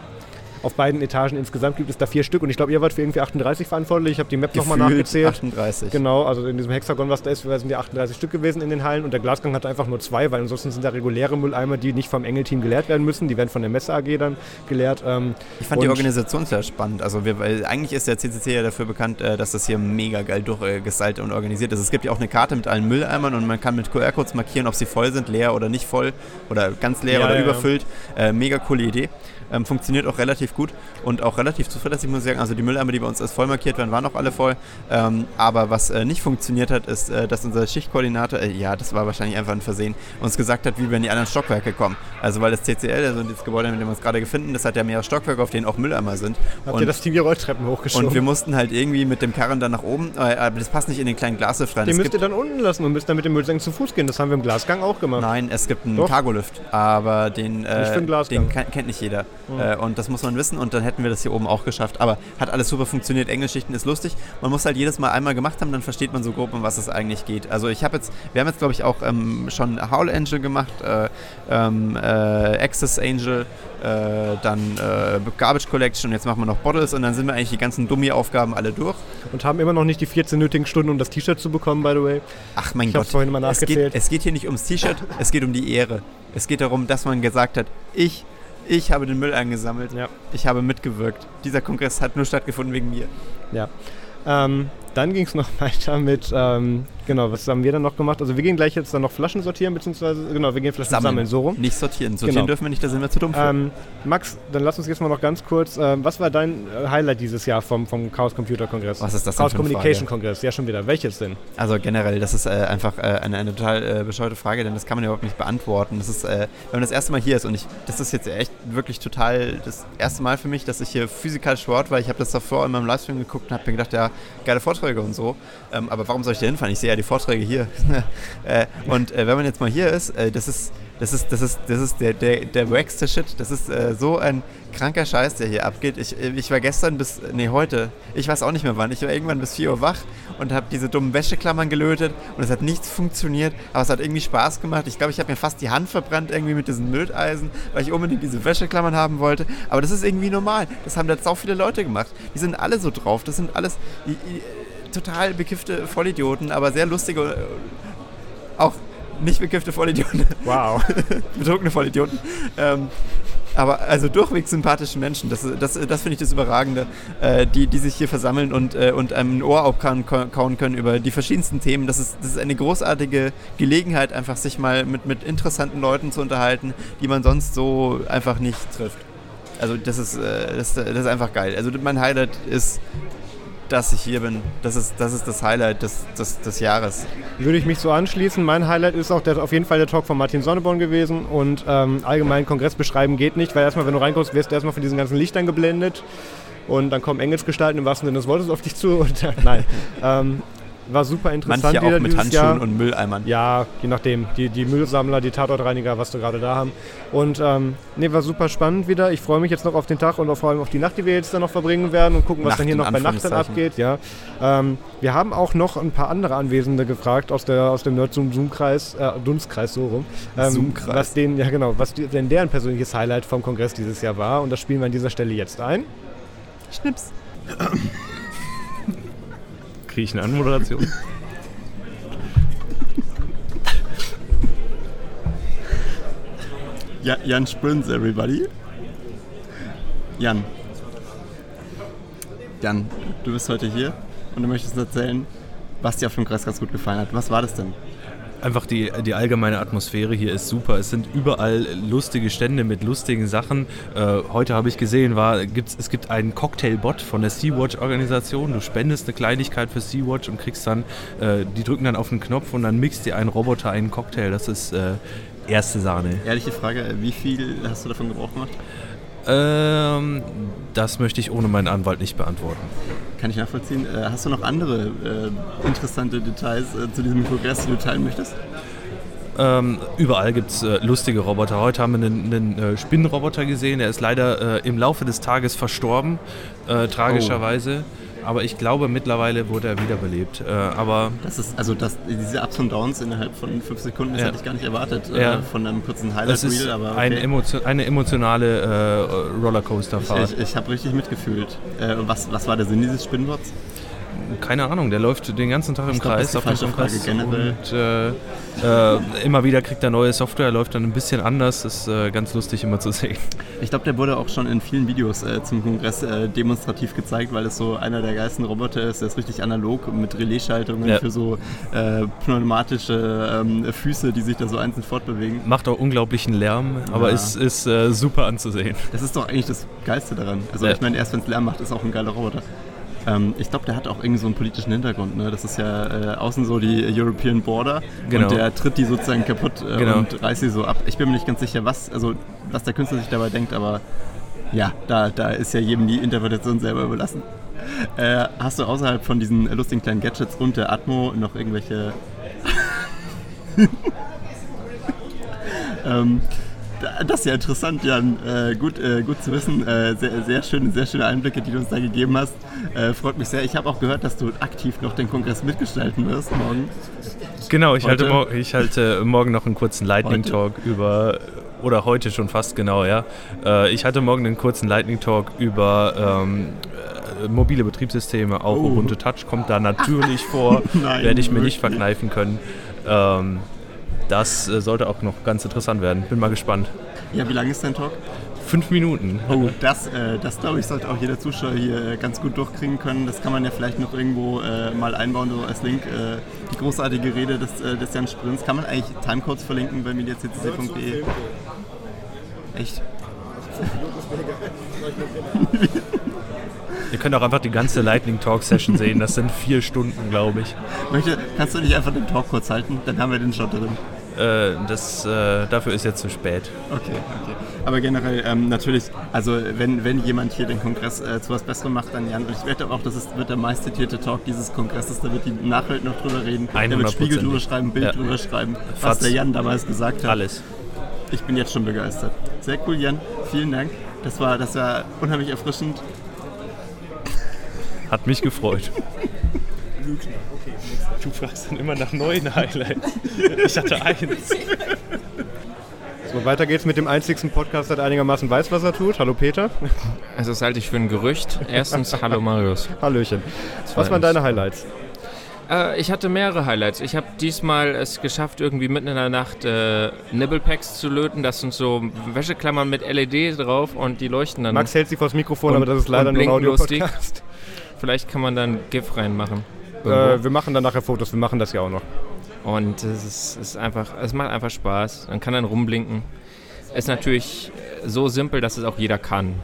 auf beiden Etagen insgesamt gibt es da vier Stück und ich glaube, ihr wart für irgendwie 38 verantwortlich. Ich habe die Map nochmal nachgezählt. 38. Genau, also in diesem Hexagon, was da ist, sind ja 38 Stück gewesen in den Hallen und der Glasgang hatte einfach nur zwei, weil ansonsten sind da reguläre Mülleimer, die nicht vom Engelteam geleert werden müssen. Die werden von der Messe AG dann geleert. Ähm, ich fand die Organisation sehr spannend. Also wir, weil eigentlich ist der CCC ja dafür bekannt, äh, dass das hier mega geil durchgestaltet und organisiert ist. Es gibt ja auch eine Karte mit allen Mülleimern und man kann mit QR-Codes markieren, ob sie voll sind, leer oder nicht voll oder ganz leer ja, oder ja, überfüllt. Äh, mega coole Idee. Ähm, funktioniert auch relativ gut und auch relativ zuverlässig, muss ich sagen. Also die Mülleimer, die bei uns als voll markiert werden, waren auch alle voll. Ähm, aber was äh, nicht funktioniert hat, ist, äh, dass unser Schichtkoordinator, äh, ja, das war wahrscheinlich einfach ein Versehen, uns gesagt hat, wie wir in die anderen Stockwerke kommen. Also weil das TCL, also das Gebäude, mit dem wir uns gerade befinden, das hat ja mehrere Stockwerke, auf denen auch Mülleimer sind. Habt und, ihr das Team die Rolltreppen hochgeschoben? Und wir mussten halt irgendwie mit dem Karren dann nach oben, äh, aber das passt nicht in den kleinen Glaslift rein. Den es müsst ihr dann unten lassen und müsst dann mit dem Müllsäcken zu Fuß gehen. Das haben wir im Glasgang auch gemacht. Nein, es gibt einen Cargolift, aber den, äh, den kennt nicht jeder. Mhm. und das muss man wissen und dann hätten wir das hier oben auch geschafft. Aber hat alles super funktioniert. Engelschichten ist lustig. Man muss halt jedes Mal einmal gemacht haben, dann versteht man so grob, um was es eigentlich geht. Also ich habe jetzt, wir haben jetzt glaube ich auch ähm, schon Howl Angel gemacht, äh, ähm, äh, Access Angel, äh, dann äh, Garbage Collection und jetzt machen wir noch Bottles und dann sind wir eigentlich die ganzen Dummy-Aufgaben alle durch. Und haben immer noch nicht die 14 nötigen Stunden, um das T-Shirt zu bekommen, by the way. Ach mein ich Gott. vorhin mal nachgezählt. Es geht, es geht hier nicht ums T-Shirt, es geht um die Ehre. Es geht darum, dass man gesagt hat, ich ich habe den Müll eingesammelt. Ja. Ich habe mitgewirkt. Dieser Kongress hat nur stattgefunden wegen mir. Ja. Ähm, dann ging es noch weiter mit ähm, Genau, was haben wir dann noch gemacht? Also wir gehen gleich jetzt dann noch Flaschen sortieren, beziehungsweise, genau, wir gehen Flaschen sammeln, sammeln so rum. Nicht sortieren, sortieren genau. dürfen wir nicht, da sind wir zu dumm für. Ähm, Max, dann lass uns jetzt mal noch ganz kurz, äh, was war dein äh, Highlight dieses Jahr vom, vom Chaos Computer Kongress? Was ist das Chaos Communication Kongress, ja schon wieder. Welches denn? Also generell, das ist äh, einfach äh, eine, eine, total äh, bescheuerte Frage, denn das kann man überhaupt nicht beantworten. Das ist, äh, wenn man das erste Mal hier ist und ich, das ist jetzt echt wirklich total das erste Mal für mich, dass ich hier physikalisch vor Ort war. Ich habe das davor in meinem Livestream geguckt und habe mir gedacht, ja, geile Vorträge und so. Ähm, aber warum soll ich da hinfahren? Ich sehe ja die Vorträge hier. und wenn man jetzt mal hier ist, das ist das ist, das ist, das ist der, der, der wackste Shit. Das ist äh, so ein kranker Scheiß, der hier abgeht. Ich, ich war gestern bis, nee, heute, ich weiß auch nicht mehr wann, ich war irgendwann bis 4 Uhr wach und habe diese dummen Wäscheklammern gelötet und es hat nichts funktioniert, aber es hat irgendwie Spaß gemacht. Ich glaube, ich habe mir fast die Hand verbrannt irgendwie mit diesen Löteisen, weil ich unbedingt diese Wäscheklammern haben wollte. Aber das ist irgendwie normal. Das haben da sau viele Leute gemacht. Die sind alle so drauf. Das sind alles die, die, total bekiffte Vollidioten, aber sehr lustige, äh, auch nicht bekiffte Vollidioten. Wow. Betrunkene Vollidioten. Ähm, aber also durchweg sympathische Menschen, das, das, das finde ich das Überragende, äh, die, die sich hier versammeln und, äh, und einem ein Ohr aufkauen können über die verschiedensten Themen. Das ist, das ist eine großartige Gelegenheit, einfach sich mal mit, mit interessanten Leuten zu unterhalten, die man sonst so einfach nicht trifft. Also das ist, äh, das, das ist einfach geil. Also mein Highlight ist dass ich hier bin. Das ist das, ist das Highlight des, des, des Jahres. Würde ich mich so anschließen. Mein Highlight ist auch der, auf jeden Fall der Talk von Martin Sonneborn gewesen. Und ähm, allgemein Kongress beschreiben geht nicht, weil erstmal, wenn du reinkommst, wirst du erstmal von diesen ganzen Lichtern geblendet. Und dann kommen Engelsgestalten im wahrsten Sinne des Wortes auf dich zu. Und, nein. ähm, war super interessant. Manche auch mit Handschuhen Jahr. und Mülleimern. Ja, je nachdem. Die, die Müllsammler, die Tatortreiniger, was wir gerade da haben. Und ähm, nee, war super spannend wieder. Ich freue mich jetzt noch auf den Tag und vor allem auf die Nacht, die wir jetzt dann noch verbringen werden und gucken, was Nacht dann hier noch bei Nacht dann abgeht. Ja. Ähm, wir haben auch noch ein paar andere Anwesende gefragt aus, der, aus dem Nerd-Zoom-Kreis, äh, Dunstkreis so rum. Ähm, Zoom-Kreis. Was denen, ja genau, was die, denn deren persönliches Highlight vom Kongress dieses Jahr war. Und das spielen wir an dieser Stelle jetzt ein. Schnips. Kriege ich eine Anmoderation? ja, Jan Sprins, everybody. Jan. Jan, du bist heute hier und du möchtest erzählen, was dir auf dem Kreis ganz gut gefallen hat. Was war das denn? Einfach die, die allgemeine Atmosphäre hier ist super. Es sind überall lustige Stände mit lustigen Sachen. Äh, heute habe ich gesehen, war, gibt's, es gibt einen Cocktailbot von der Sea-Watch-Organisation. Du spendest eine Kleinigkeit für Sea-Watch und kriegst dann, äh, die drücken dann auf den Knopf und dann mixt dir ein Roboter einen Cocktail. Das ist äh, erste Sahne. Ehrliche Frage, wie viel hast du davon Gebrauch gemacht? Ähm, das möchte ich ohne meinen Anwalt nicht beantworten. Kann ich nachvollziehen. Äh, hast du noch andere äh, interessante Details äh, zu diesem Kongress, die du teilen möchtest? Ähm, überall gibt es äh, lustige Roboter. Heute haben wir einen, einen äh, Spinnenroboter gesehen, der ist leider äh, im Laufe des Tages verstorben, tragischerweise. Oh aber ich glaube, mittlerweile wurde er wiederbelebt. Äh, aber das ist, also das, diese Ups und Downs innerhalb von fünf Sekunden, das ja. hätte ich gar nicht erwartet äh, ja. von einem kurzen Highlight-Reel. Aber okay. ein Emotio eine emotionale äh, Rollercoaster-Fahrt. Ich, ich, ich habe richtig mitgefühlt. Äh, was, was war der Sinn dieses Spinnbots? Keine Ahnung, der läuft den ganzen Tag im glaub, Kreis auf dem generell. und äh, äh, immer wieder kriegt er neue Software, läuft dann ein bisschen anders, das ist äh, ganz lustig immer zu sehen. Ich glaube, der wurde auch schon in vielen Videos äh, zum Kongress äh, demonstrativ gezeigt, weil es so einer der geilsten Roboter ist, der ist richtig analog mit Relaisschaltungen ja. für so äh, pneumatische ähm, Füße, die sich da so einzeln fortbewegen. Macht auch unglaublichen Lärm, aber ja. ist, ist super anzusehen. Das ist doch eigentlich das Geilste daran. Also ja. ich meine, erst wenn es Lärm macht, ist auch ein geiler Roboter. Ähm, ich glaube, der hat auch irgendwie so einen politischen Hintergrund. Ne? Das ist ja äh, außen so die European Border genau. und der tritt die sozusagen kaputt äh, genau. und reißt sie so ab. Ich bin mir nicht ganz sicher, was, also, was der Künstler sich dabei denkt, aber ja, da, da ist ja jedem die Interpretation selber überlassen. Äh, hast du außerhalb von diesen lustigen kleinen Gadgets und der Atmo noch irgendwelche ähm, das ist ja interessant, Jan. Äh, gut, äh, gut zu wissen. Äh, sehr, sehr, schöne, sehr schöne Einblicke, die du uns da gegeben hast. Äh, freut mich sehr. Ich habe auch gehört, dass du aktiv noch den Kongress mitgestalten wirst morgen. Genau, ich, halte, mo ich halte morgen noch einen kurzen Lightning heute? Talk über, oder heute schon fast genau, ja. Äh, ich hatte morgen einen kurzen Lightning Talk über ähm, äh, mobile Betriebssysteme. Auch oh. Ubuntu Touch kommt da natürlich vor. Werde ich mir nicht verkneifen können. Ähm, das äh, sollte auch noch ganz interessant werden. Bin mal gespannt. Ja, wie lange ist dein Talk? fünf Minuten. Oh, das, äh, das glaube ich, sollte auch jeder Zuschauer hier äh, ganz gut durchkriegen können. Das kann man ja vielleicht noch irgendwo äh, mal einbauen, so als Link. Äh, die großartige Rede des, äh, des Jan Sprints. Kann man eigentlich Timecodes verlinken bei mediaccc.de? Echt? Ihr könnt auch einfach die ganze Lightning Talk Session sehen. Das sind vier Stunden, glaube ich. Möchte, kannst du nicht einfach den Talk kurz halten? Dann haben wir den schon drin. Äh, das, äh, dafür ist jetzt zu spät. Okay, okay. Aber generell ähm, natürlich, also wenn, wenn jemand hier den Kongress äh, zu was Besserem macht, dann Jan. Und ich wette auch, das ist, wird der meistzitierte Talk dieses Kongresses. Da wird die Nachwelt noch drüber reden. Da wird Spiegel drüber schreiben, Bild ja. drüber schreiben, was Fatz. der Jan damals gesagt hat. Alles. Ich bin jetzt schon begeistert. Sehr cool, Jan. Vielen Dank. Das war, das war unheimlich erfrischend. Hat mich gefreut. Lügner. Du fragst dann immer nach neuen Highlights. Ich hatte eins. So, weiter geht's mit dem einzigsten Podcast, der einigermaßen weiß, was er tut. Hallo Peter. Also das halte ich für ein Gerücht. Erstens, hallo Marius. Hallöchen. Zweitens. Was waren deine Highlights? Äh, ich hatte mehrere Highlights. Ich habe diesmal es geschafft, irgendwie mitten in der Nacht äh, Nibblepacks zu löten. Das sind so Wäscheklammern mit LED drauf und die leuchten dann. Max hält sich vors Mikrofon, und, aber das ist leider nur ein Audio-Podcast. Vielleicht kann man dann GIF reinmachen. Äh, wir machen dann nachher Fotos, wir machen das ja auch noch. Und es ist, ist, einfach, es macht einfach Spaß. Man kann dann rumblinken. Es ist natürlich so simpel, dass es auch jeder kann.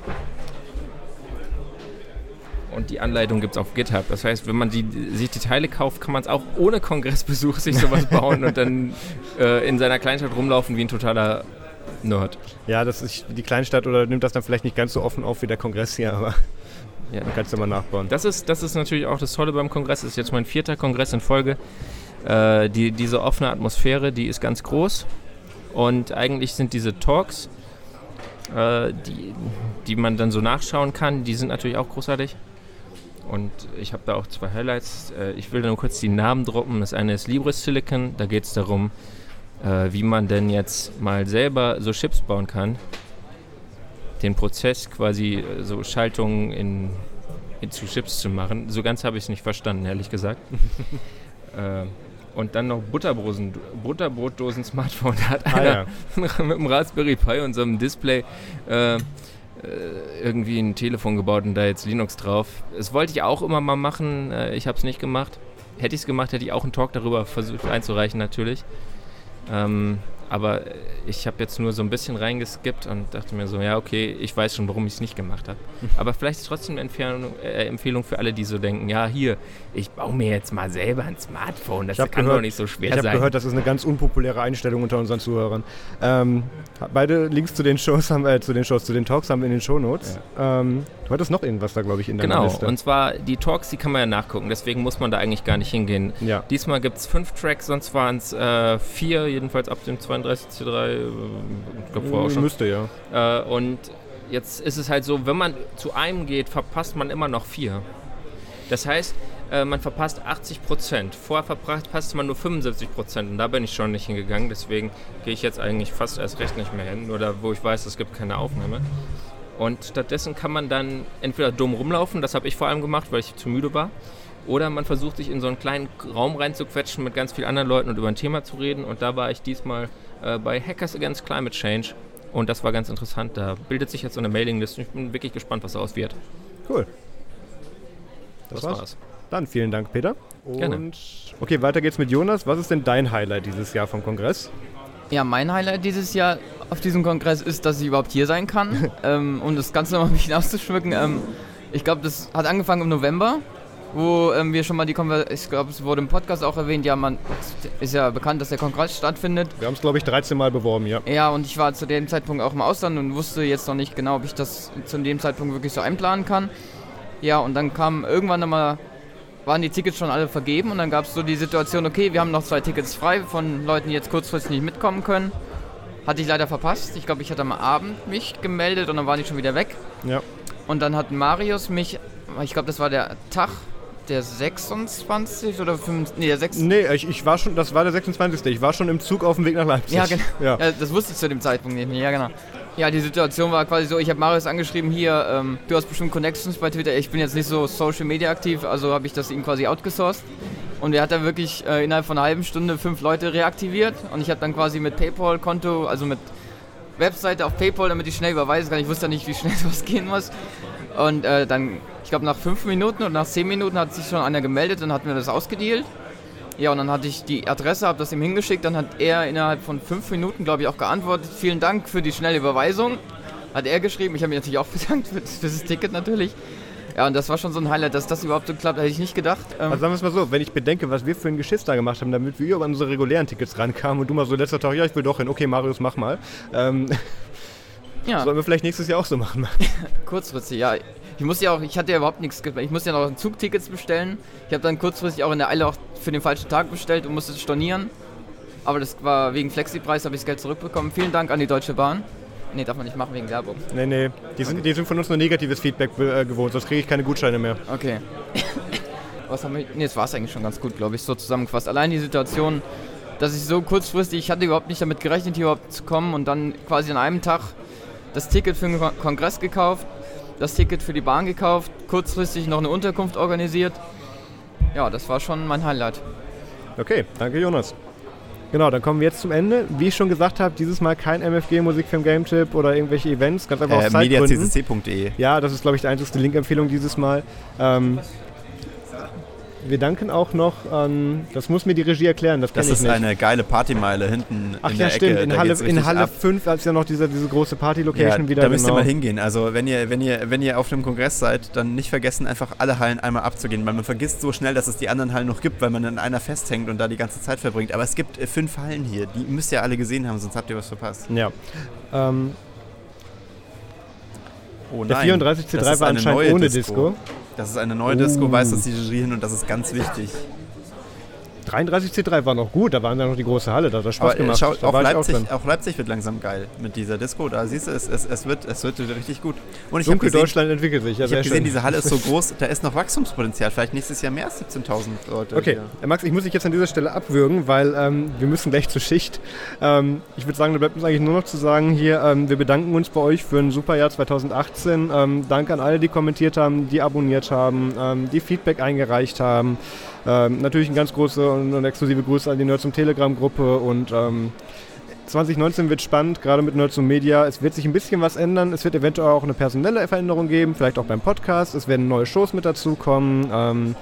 Und die Anleitung gibt es auf GitHub. Das heißt, wenn man die, sich die Teile kauft, kann man es auch ohne Kongressbesuch sich sowas bauen und dann äh, in seiner Kleinstadt rumlaufen wie ein totaler Nerd. Ja, das ist die Kleinstadt oder nimmt das dann vielleicht nicht ganz so offen auf wie der Kongress hier, aber ja. dann kannst du mal nachbauen. Das ist, das ist natürlich auch das Tolle beim Kongress. Das ist jetzt mein vierter Kongress in Folge. Äh, die, diese offene Atmosphäre, die ist ganz groß. Und eigentlich sind diese Talks, äh, die, die man dann so nachschauen kann, die sind natürlich auch großartig. Und ich habe da auch zwei Highlights. Äh, ich will nur kurz die Namen droppen. Das eine ist Libris Silicon. Da geht es darum, äh, wie man denn jetzt mal selber so Chips bauen kann. Den Prozess quasi äh, so Schaltungen in, in, zu Chips zu machen. So ganz habe ich es nicht verstanden, ehrlich gesagt. äh, und dann noch Butterbrosen, Butterbrotdosen-Smartphone. Da hat ah, einer ja. mit einem Raspberry Pi und so einem Display äh, äh, irgendwie ein Telefon gebaut und da jetzt Linux drauf. Das wollte ich auch immer mal machen, äh, ich habe es nicht gemacht. Hätte ich es gemacht, hätte ich auch einen Talk darüber versucht einzureichen natürlich. Ähm, aber ich habe jetzt nur so ein bisschen reingeskippt und dachte mir so, ja, okay, ich weiß schon, warum ich es nicht gemacht habe. Aber vielleicht ist trotzdem eine Empfehlung, äh, Empfehlung, für alle, die so denken, ja, hier, ich baue mir jetzt mal selber ein Smartphone. Das kann gehört, doch nicht so schwer ich sein. Ich habe gehört, das ist eine ganz unpopuläre Einstellung unter unseren Zuhörern. Ähm, beide Links zu den Shows haben, äh, zu den Shows, zu den Talks haben wir in den Shownotes. Ja. Ähm, du hattest noch irgendwas da, glaube ich, in deiner genau, Liste. Genau, und zwar die Talks, die kann man ja nachgucken, deswegen muss man da eigentlich gar nicht hingehen. Ja. Diesmal gibt es fünf Tracks, sonst waren es äh, vier, jedenfalls ab dem 32C3 ich glaube vorher auch schon. Müsste, ja. Äh, und jetzt ist es halt so, wenn man zu einem geht, verpasst man immer noch vier. Das heißt, äh, man verpasst 80 Prozent. Vorher verpasst man nur 75 Prozent und da bin ich schon nicht hingegangen. Deswegen gehe ich jetzt eigentlich fast erst recht nicht mehr hin, nur da, wo ich weiß, es gibt keine Aufnahme. Und stattdessen kann man dann entweder dumm rumlaufen, das habe ich vor allem gemacht, weil ich zu müde war. Oder man versucht sich in so einen kleinen Raum reinzuquetschen mit ganz vielen anderen Leuten und über ein Thema zu reden. Und da war ich diesmal äh, bei Hackers Against Climate Change. Und das war ganz interessant. Da bildet sich jetzt so eine Mailingliste. Ich bin wirklich gespannt, was daraus wird. Cool. Das, das war's. war's. Dann vielen Dank, Peter. Und Gerne. Okay, weiter geht's mit Jonas. Was ist denn dein Highlight dieses Jahr vom Kongress? Ja, mein Highlight dieses Jahr auf diesem Kongress ist, dass ich überhaupt hier sein kann. ähm, um das Ganze nochmal ein bisschen auszuschmücken. Ähm, ich glaube, das hat angefangen im November wo ähm, wir schon mal die Konversation, ich glaube, es wurde im Podcast auch erwähnt, ja, man ist ja bekannt, dass der Kongress stattfindet. Wir haben es, glaube ich, 13 Mal beworben, ja. Ja, und ich war zu dem Zeitpunkt auch im Ausland und wusste jetzt noch nicht genau, ob ich das zu dem Zeitpunkt wirklich so einplanen kann. Ja, und dann kam irgendwann nochmal, waren die Tickets schon alle vergeben und dann gab es so die Situation, okay, wir haben noch zwei Tickets frei von Leuten, die jetzt kurzfristig nicht mitkommen können. Hatte ich leider verpasst. Ich glaube, ich hatte am Abend mich gemeldet und dann waren die schon wieder weg. Ja. Und dann hat Marius mich, ich glaube, das war der Tag der 26. oder 25. Nee, der 6. Nee, ich, ich war schon, das war der 26. Ich war schon im Zug auf dem Weg nach Leipzig. Ja, genau. Ja. ja das wusste ich zu dem Zeitpunkt nicht. Ja, genau. Ja, die Situation war quasi so, ich habe Marius angeschrieben, hier, ähm, du hast bestimmt Connections bei Twitter. Ich bin jetzt nicht so Social Media aktiv, also habe ich das ihm quasi outgesourced. Und er hat dann wirklich äh, innerhalb von einer halben Stunde fünf Leute reaktiviert. Und ich habe dann quasi mit PayPal-Konto, also mit Webseite auf PayPal, damit ich schnell überweisen kann. Ich wusste ja nicht, wie schnell sowas gehen muss. Und äh, dann, ich glaube, nach fünf Minuten und nach zehn Minuten hat sich schon einer gemeldet und hat mir das ausgedealt. Ja, und dann hatte ich die Adresse, habe das ihm hingeschickt. Dann hat er innerhalb von fünf Minuten, glaube ich, auch geantwortet. Vielen Dank für die schnelle Überweisung. Hat er geschrieben. Ich habe mich natürlich auch bedankt für, für das Ticket natürlich. Ja, und das war schon so ein Highlight, dass das überhaupt so klappt, hätte ich nicht gedacht. Ähm also sagen wir es mal so, wenn ich bedenke, was wir für ein Geschiss da gemacht haben, damit wir über unsere regulären Tickets rankamen und du mal so letzter Tag, ja, ich will doch hin, okay, Marius, mach mal. Ähm, ja. Sollen wir vielleicht nächstes Jahr auch so machen? Kurzfristig, ja. Ich musste ja auch, ich hatte ja überhaupt nichts, ich musste ja noch Zugtickets bestellen. Ich habe dann kurzfristig auch in der Eile auch für den falschen Tag bestellt und musste stornieren. Aber das war wegen Flexipreis, habe ich das Geld zurückbekommen. Vielen Dank an die Deutsche Bahn. Nee, darf man nicht machen wegen Werbung. Nee, nee. Die sind, die sind von uns nur negatives Feedback äh, gewohnt, sonst kriege ich keine Gutscheine mehr. Okay. Was haben wir. Nee, das war es eigentlich schon ganz gut, glaube ich, so zusammengefasst. Allein die Situation, dass ich so kurzfristig, ich hatte überhaupt nicht damit gerechnet, hier überhaupt zu kommen und dann quasi an einem Tag das Ticket für den Kongress gekauft, das Ticket für die Bahn gekauft, kurzfristig noch eine Unterkunft organisiert. Ja, das war schon mein Highlight. Okay, danke Jonas. Genau, dann kommen wir jetzt zum Ende. Wie ich schon gesagt habe, dieses Mal kein MFG Musikfilm Game Tip oder irgendwelche Events, ganz einfach äh, aus mediaccc.de. Ja, das ist glaube ich die einzige Link-Empfehlung dieses Mal. Ähm, wir danken auch noch an, das muss mir die Regie erklären, das Das ist nicht. eine geile Partymeile hinten Ach in ja, der stimmt. Ecke. In Halle, in Halle 5 als ja noch diese, diese große Party-Location ja, wieder. Da müsst genau. ihr mal hingehen. Also wenn ihr, wenn, ihr, wenn ihr auf dem Kongress seid, dann nicht vergessen, einfach alle Hallen einmal abzugehen, weil man vergisst so schnell, dass es die anderen Hallen noch gibt, weil man in einer festhängt und da die ganze Zeit verbringt. Aber es gibt äh, fünf Hallen hier, die müsst ihr alle gesehen haben, sonst habt ihr was verpasst. Ja. Ähm, oh der 34C3 war anscheinend ohne Disco. Disco. Das ist eine neue Disco, uh. weiß das die Jury hin und das ist ganz wichtig. 33C3 war noch gut, da waren dann noch die große Halle, da hat das Spaß äh, gemacht. Schau, auch, Leipzig, auch, auch, Leipzig wird langsam geil mit dieser Disco. Da siehst du, es, es, es, wird, es wird richtig gut. Und ich Dunkel gesehen, Deutschland entwickelt sich. Ja, ich habe gesehen, diese Halle ist so groß, da ist noch Wachstumspotenzial. Vielleicht nächstes Jahr mehr als 17.000 Leute. Okay, hier. Äh, Max, ich muss dich jetzt an dieser Stelle abwürgen, weil ähm, wir müssen gleich zur Schicht. Ähm, ich würde sagen, da bleibt uns eigentlich nur noch zu sagen hier, ähm, wir bedanken uns bei euch für ein super Jahr 2018. Ähm, danke an alle, die kommentiert haben, die abonniert haben, ähm, die Feedback eingereicht haben. Ähm, natürlich ein ganz große und, und exklusive Grüße an die Nerds zum Telegram-Gruppe und ähm, 2019 wird spannend, gerade mit Nerds und Media. Es wird sich ein bisschen was ändern. Es wird eventuell auch eine personelle Veränderung geben, vielleicht auch beim Podcast. Es werden neue Shows mit dazukommen. Ähm,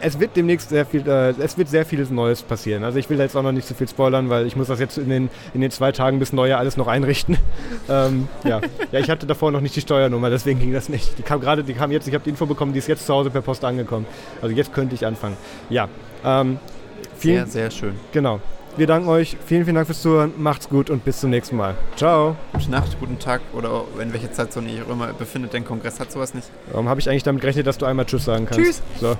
es wird demnächst sehr viel, äh, es wird sehr vieles Neues passieren. Also ich will jetzt auch noch nicht zu so viel spoilern, weil ich muss das jetzt in den, in den zwei Tagen bis Neujahr alles noch einrichten. ähm, ja. ja, ich hatte davor noch nicht die Steuernummer, deswegen ging das nicht. Die kam gerade, die kam jetzt, ich habe die Info bekommen, die ist jetzt zu Hause per Post angekommen. Also jetzt könnte ich anfangen. Ja. Ähm, vielen, sehr, sehr schön. Genau. Wir danken euch. Vielen, vielen Dank fürs Zuhören. Macht's gut und bis zum nächsten Mal. Ciao. Gute Nacht, guten Tag oder in welcher Zeitzone ihr immer befindet. Dein Kongress hat sowas nicht. Warum habe ich eigentlich damit gerechnet, dass du einmal Tschüss sagen kannst? Tschüss. So.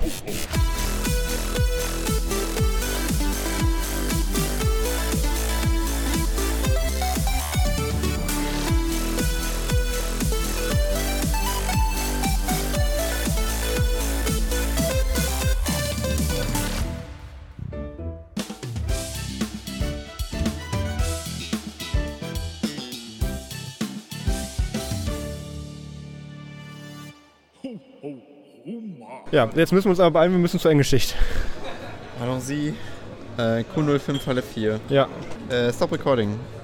Ja, jetzt müssen wir uns aber beeilen, wir müssen zur Engeschicht. Allons-y. Äh, Q05 Falle 4. Ja. Äh, stop recording.